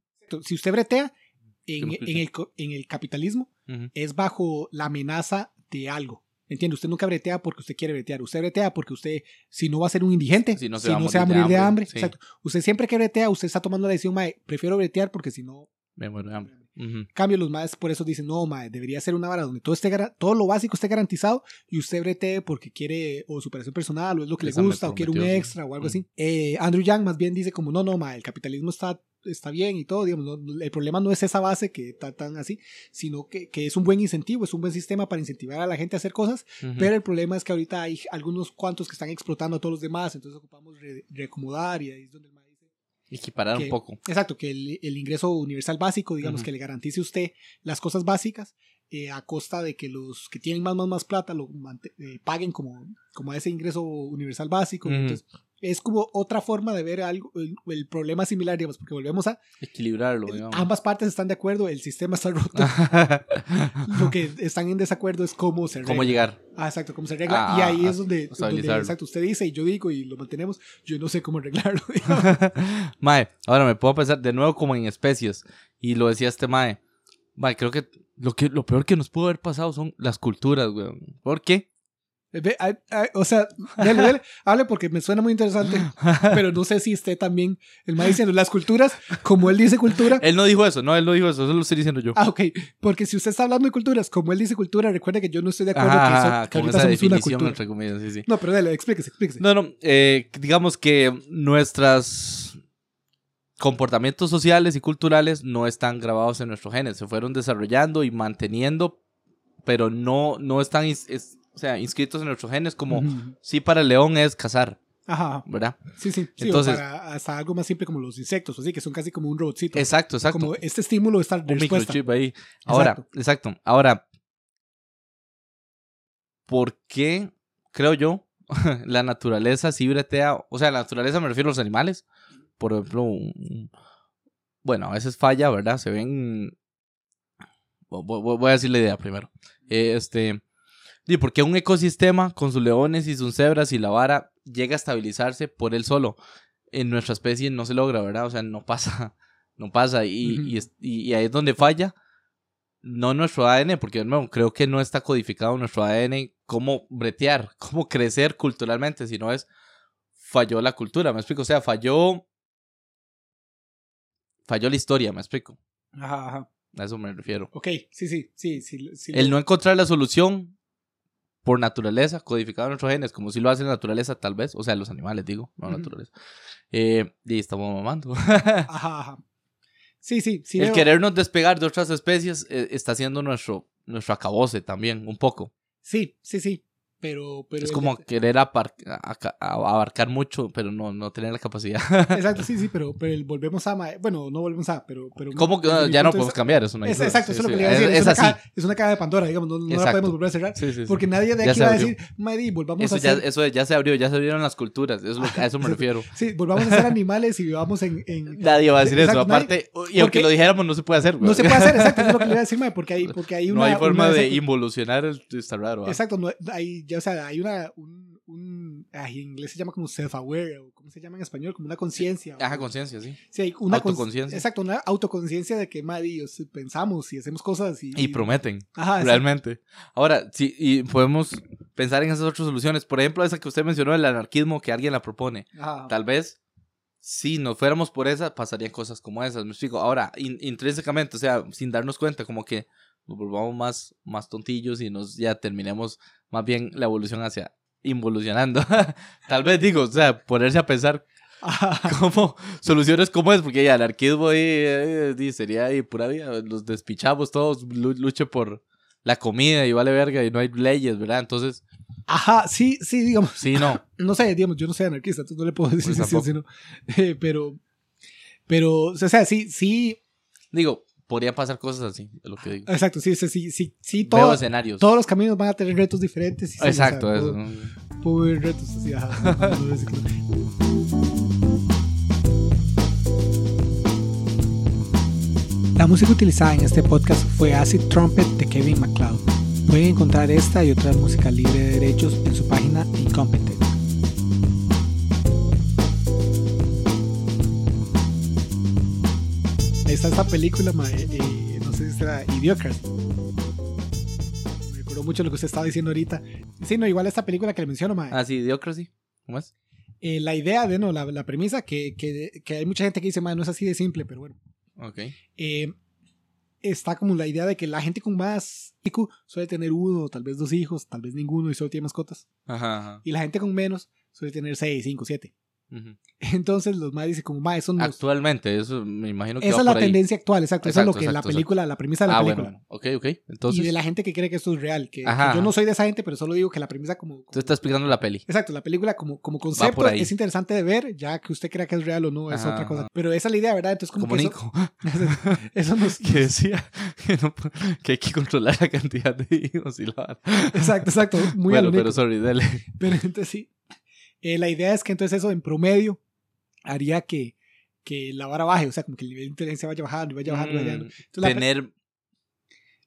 si usted bretea en, en el, en el capitalismo, Ujú. es bajo la amenaza de algo. ¿Entiende? Usted nunca bretea porque usted quiere bretear. Usted bretea porque usted, si no va a ser un indigente, Si no se si va a no se va a morir de hambre, hambre. sí. Exacto. Usted siempre que bretea, usted está tomando la decisión, mae, prefiero bretear porque si no, Me muero de hambre. Ujú. cambio los más por eso dicen no mae, debería ser una vara donde todo esté todo lo básico esté garantizado y usted bretee porque quiere o superación personal o es lo que Esa le gusta o quiere un extra o algo Mm. así Eh, Andrew Yang más bien dice como no no mae, el capitalismo está está bien y todo digamos no- el problema no es esa base que está tan así sino que, que es un buen incentivo es un buen sistema para incentivar a la gente a hacer cosas pero el problema es que ahorita hay algunos cuantos que están explotando a todos los demás entonces ocupamos re- reacomodar y ahí es donde el Equiparar que- un poco. Exacto, que el, el ingreso universal básico, digamos, que le garantice a usted las cosas básicas eh, a costa de que los que tienen más, más, más plata lo eh, paguen como, como a ese ingreso universal básico. Entonces, es como otra forma de ver algo, el, el problema similar, digamos, porque volvemos a, Equilibrarlo, digamos. ambas partes están de acuerdo, el sistema está roto, lo que están en desacuerdo es cómo se arregla. ¿Cómo llegar? Ah, exacto, cómo se arregla. Ah, y ahí ah, es donde, donde, exacto, usted dice y yo digo y lo mantenemos, yo no sé cómo arreglarlo. mae, ahora me puedo pensar de nuevo como en especies. Y lo decía este mae. Mae, creo que lo, que lo peor que nos pudo haber pasado son las culturas, weón. ¿Por qué? Ve, ay, ay, o sea, dale, dale, hable porque me suena muy interesante, pero no sé si esté también el más diciendo las culturas, como él dice cultura. Él no dijo eso, no, él no dijo eso, eso lo estoy diciendo yo. Ah, ok, porque si usted está hablando de culturas, como él dice cultura, recuerde que yo no estoy de acuerdo Ajá, que, eso- que con ahorita esa somos una definición, cultura. entre comillas, sí, sí. No, pero dale, explíquese, explíquese. No, no, eh, digamos que nuestros comportamientos sociales y culturales no están grabados en nuestros genes, se fueron desarrollando y manteniendo, pero no, no están es- o sea, inscritos en nuestros genes como Ujú. sí para el león es cazar, Ajá. ¿verdad? sí, sí. sí, o Entonces- para hasta algo más simple como los insectos, así que son casi como un robotcito. Exacto, exacto. Como este estímulo está de un respuesta. microchip ahí. Ahora, Exacto. exacto. Ahora, ¿por qué, creo yo, la naturaleza sí bretea? O sea, la naturaleza me refiero a los animales. Por ejemplo, un- bueno, a veces falla, ¿verdad? Se ven... vo- vo- Voy a decir la idea primero. Este... ¿Y por qué un ecosistema con sus leones y sus cebras y la vara llega a estabilizarse por él solo? En nuestra especie no se logra, ¿verdad? O sea, no pasa, no pasa. Y, ahí es donde falla no nuestro ADN, porque no, creo que no está codificado nuestro ADN cómo bretear, cómo crecer culturalmente, sino es falló la cultura, me explico, o sea, falló falló la historia, me explico. Ajá, ajá. A eso me refiero. Ok, sí, sí, sí. sí, sí El no encontrar la solución por naturaleza, codificado en nuestros genes, como si lo hace la naturaleza, tal vez. O sea, los animales, digo, no la naturaleza. Eh, y estamos mamando. Ajá, ajá. Sí, sí, sí. El veo- querernos despegar de otras especies eh, está haciendo nuestro, nuestro acabose también, un poco. Sí, sí, sí. Pero, pero es como querer abarcar mucho, pero no, no tener la capacidad. Exacto, sí, sí, pero, pero el volvemos a. Bueno, no volvemos a, pero. pero ¿Cómo que ya no podemos cambiar? Eso Es- duda. exacto, Sí, eso es lo que sí. le iba a decir. Es, Es, es una caja, es una caja de Pandora, digamos, no, no la podemos volver a cerrar. Sí. Porque nadie de aquí va a decir, Maddy, volvamos Eso a ya, hacer. eso ya se abrió, ya se abrieron las culturas. Es lo- a eso me refiero. Sí, volvamos a ser animales y vivamos en. en- Nadie va a decir Exacto, eso. nadie- Aparte, y aunque lo dijéramos, no se puede hacer. güey. No se puede hacer, exacto, eso es lo que le iba a decir, porque hay, porque hay una. no hay forma de involucionar. el- Está raro. Exacto, no, hay, ya, o sea, hay una. Un, un, ay, en inglés se llama como self-aware, o ¿cómo se llama en español? Como una conciencia. Ajá, conciencia, sí. Sí, hay una Autoconciencia. Exacto, una autoconciencia de que, madre, pensamos y hacemos cosas y. Y prometen, Ajá, exacto. realmente. Ahora, sí, y podemos pensar en esas otras soluciones. Por ejemplo, esa que usted mencionó, el anarquismo que alguien la propone. Ajá. Tal vez, si nos fuéramos por esa, pasarían cosas como esas. Me explico. Ahora, in- intrínsecamente, o sea, sin darnos cuenta, como que nos volvamos más, más tontillos y nos ya terminemos más bien la evolución hacia involucionando. Tal vez digo, o sea, ponerse a pensar cómo soluciones como es, porque ya el anarquismo ahí, eh, di, sería ahí pura vida, los despichamos todos, lu- luche por la comida y vale verga y no hay leyes, ¿verdad? Entonces, Ajá, sí, sí, digamos. sí, no. No sé, digamos, yo no soy anarquista, entonces no le puedo decir Pues si sí o si no. Eh, pero, pero, o sea, sí, sí, Digo, podría pasar cosas así, es lo que digo. exacto, sí, sí, sí, sí, sí todo- escenarios. todos los caminos van a tener retos diferentes. y sí, o sea, Exacto, eso. puedo- puedo retos así, ajá. La música utilizada en este podcast fue Acid Trumpet de Kevin MacLeod. Pueden encontrar esta y otra música libre de derechos en su página Incompetent. Está esta película, mae, eh, no sé si será Idiocracy. Me recuerdo mucho lo que usted estaba diciendo ahorita. Sí, no, igual esta película que le menciono, mae. Ah, sí, Idiocracy. ¿Cómo es? Eh, la idea de, no, la, la premisa, que, que, que hay mucha gente que dice, mae, no es así de simple, pero bueno. Ok. Eh, está como la idea de que la gente con más IQ suele tener uno, tal vez dos hijos, tal vez ninguno y solo tiene mascotas. Ajá, ajá. Y la gente con menos suele tener seis, cinco, siete. Entonces los más dicen como, mae, eso no... Actualmente, eso me imagino que Esa va es la por ahí. tendencia actual, exacto. Eso es lo Exacto, que la exacto, película, la premisa de la Ah, película. bueno, ok, ok. Entonces, y de la gente que cree que esto es real. Que, yo no soy de esa gente, pero solo digo que la premisa como... tú estás explicando la peli. Exacto, la película como, como concepto es interesante de ver, ya que usted crea que es real o no, es Ajá, otra cosa. Pero esa es la idea, ¿verdad? Entonces como, Como que Nico, eso, eso nos... que decía que, no pu- que hay que controlar la cantidad de hijos y la. Exacto, exacto. Muy Bueno, pero sorry, dale. Pero entonces sí. Eh, la idea es que entonces eso en promedio haría que, que la vara baje, o sea, como que el nivel de inteligencia vaya bajando, y vaya bajando, vaya bajando. Mm, Entonces, tener...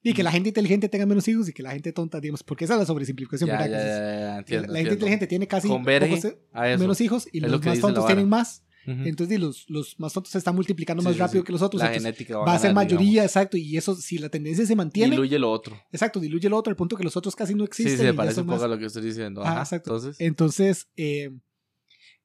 y que la gente inteligente tenga menos hijos y que la gente tonta, digamos, porque esa es la sobresimplificación, Ya, la- gente inteligente tiene casi pocos, eh, menos hijos y Es los lo que más tontos tienen más. Entonces, los, los más tontos se están multiplicando Sí, más sí, rápido sí. que los otros. La entonces genética va a ser mayoría, digamos. exacto. Y eso, si la tendencia se mantiene, Diluye lo otro. exacto, diluye el otro al punto que los otros casi no existen. sí, se parece un poco más- a lo que estoy diciendo. Ah, exacto. Entonces, Entonces, eh,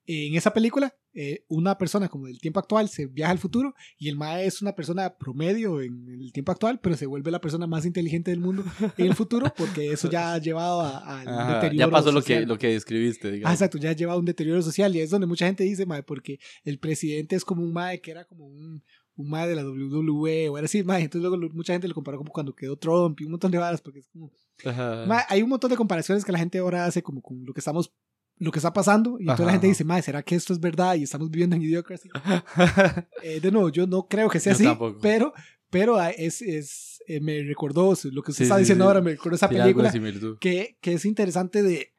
en esa película, eh, una persona como del tiempo actual se viaja al futuro y el Mae es una persona promedio en el tiempo actual, pero se vuelve la persona más inteligente del mundo en el futuro porque eso ya ha llevado a- al ajá, deterioro ya pasó lo que, social. lo que describiste, Ah, digamos. exacto, ya ha llevado a un deterioro social y es donde mucha gente dice, Mae, porque el presidente es como un Mae que era como un, un Mae de la WWE o era así, Mae. Entonces luego lo- mucha gente lo comparó como cuando quedó Trump y un montón de varas porque es como... Ajá. Ma, hay un montón de comparaciones que la gente ahora hace como con lo que estamos lo que está pasando y toda la gente ajá. dice, "Mae, ¿será que esto es verdad y estamos viviendo en idiocracy?" Eh, de nuevo, yo no creo que sea Yo así, tampoco. pero pero ah, es, es eh, me recordó lo que usted Sí, está diciendo sí. ahora, me recordó esa película que, que es interesante de,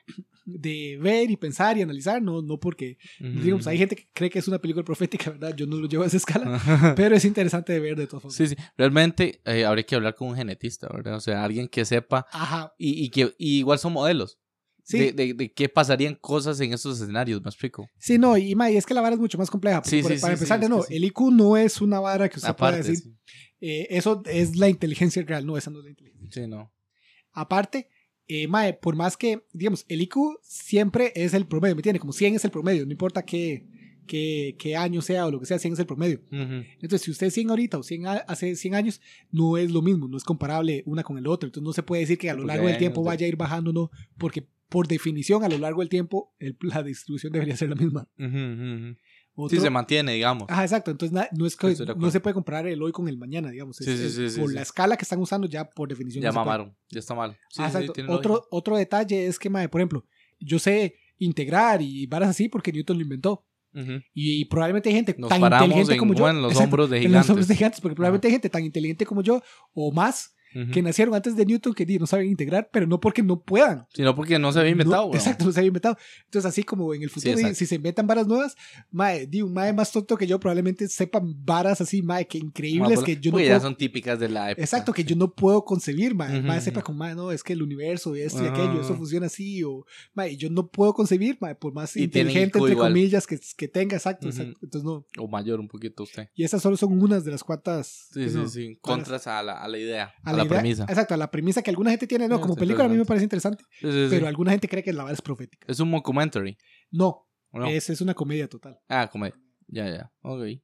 de ver y pensar y analizar, no no porque digamos, hay gente que cree que es una película profética, ¿verdad? Yo no lo llevo a esa escala, pero es interesante de ver de todas formas. Sí, sí. Realmente eh, habría que hablar con un genetista, ¿verdad? O sea, alguien que sepa Ajá. y, y que y igual son modelos. Sí, De, de, de qué pasarían cosas en esos escenarios, me explico. sí, no, y, y es que la vara es mucho más compleja. Sí, por- sí, para empezar, de no, el IQ no es una vara que usted pueda Aparte, decir, sí. Eh, eso es la inteligencia real, no, esa no es la inteligencia. Sí, no. Aparte, eh, mae, por más que, digamos, el IQ siempre es el promedio, ¿me entiendes? Como 100 es el promedio, no importa qué, qué, qué año sea o lo que sea, 100 es el promedio. Ujú. Entonces, si usted es 100 ahorita o 100 a- hace 100 años, no es lo mismo, no es comparable una con el otro. Entonces, no se puede decir que a lo largo del tiempo vaya a ir bajando, no, porque por definición, a lo largo del tiempo, el- la distribución debería ser la misma. Ujú, ujú, ujú. Otro- Sí, se mantiene, digamos. Ajá, exacto. Entonces, na- no, es que, no se puede comparar el hoy con el mañana, digamos. Sí, sí, es sí, sí, por la escala que están usando, ya por definición. ya mamaron. Ya está mal. Sí, Ah, exacto. otro, otro detalle es que, mae, por ejemplo, yo sé integrar y varas así porque Newton lo inventó. Ujú. Y probablemente hay gente Nos tan inteligente en, como yo. en los Exacto, hombros de en los gigantes. hombros de gigantes, porque probablemente hay gente tan inteligente como yo o más Que nacieron antes de Newton que no saben integrar, pero no porque no puedan. Sino porque no se había inventado, No, exacto, no se había inventado. Entonces, así como en el futuro, exacto. si se inventan varas nuevas, mae, di, un mae más tonto que yo probablemente sepan varas así, mae, que increíbles que yo no ya puedo son típicas de la época. Exacto, que yo no puedo concebir, mae. Ujú, Mae ujú. sepa como, mae, no, es que el universo esto y Ajá. aquello, eso funciona así, o, mae, yo no puedo concebir, mae, por más Y inteligente, entre igual. comillas, que, que tenga, exacto, exacto. Entonces, no. O mayor un poquito usted. Y esas solo son unas de las cuantas. Sí, sí, no, sí. Contras a la, a la idea. A, a la, la idea- premisa. Exacto, la premisa que alguna gente tiene, no, como película a mí me parece interesante, Sí, sí, sí. pero alguna gente cree que la vara es profética. Es un mockumentary. No, ¿o no? es, es una comedia total. Ah, como... Ya, ya. Ok.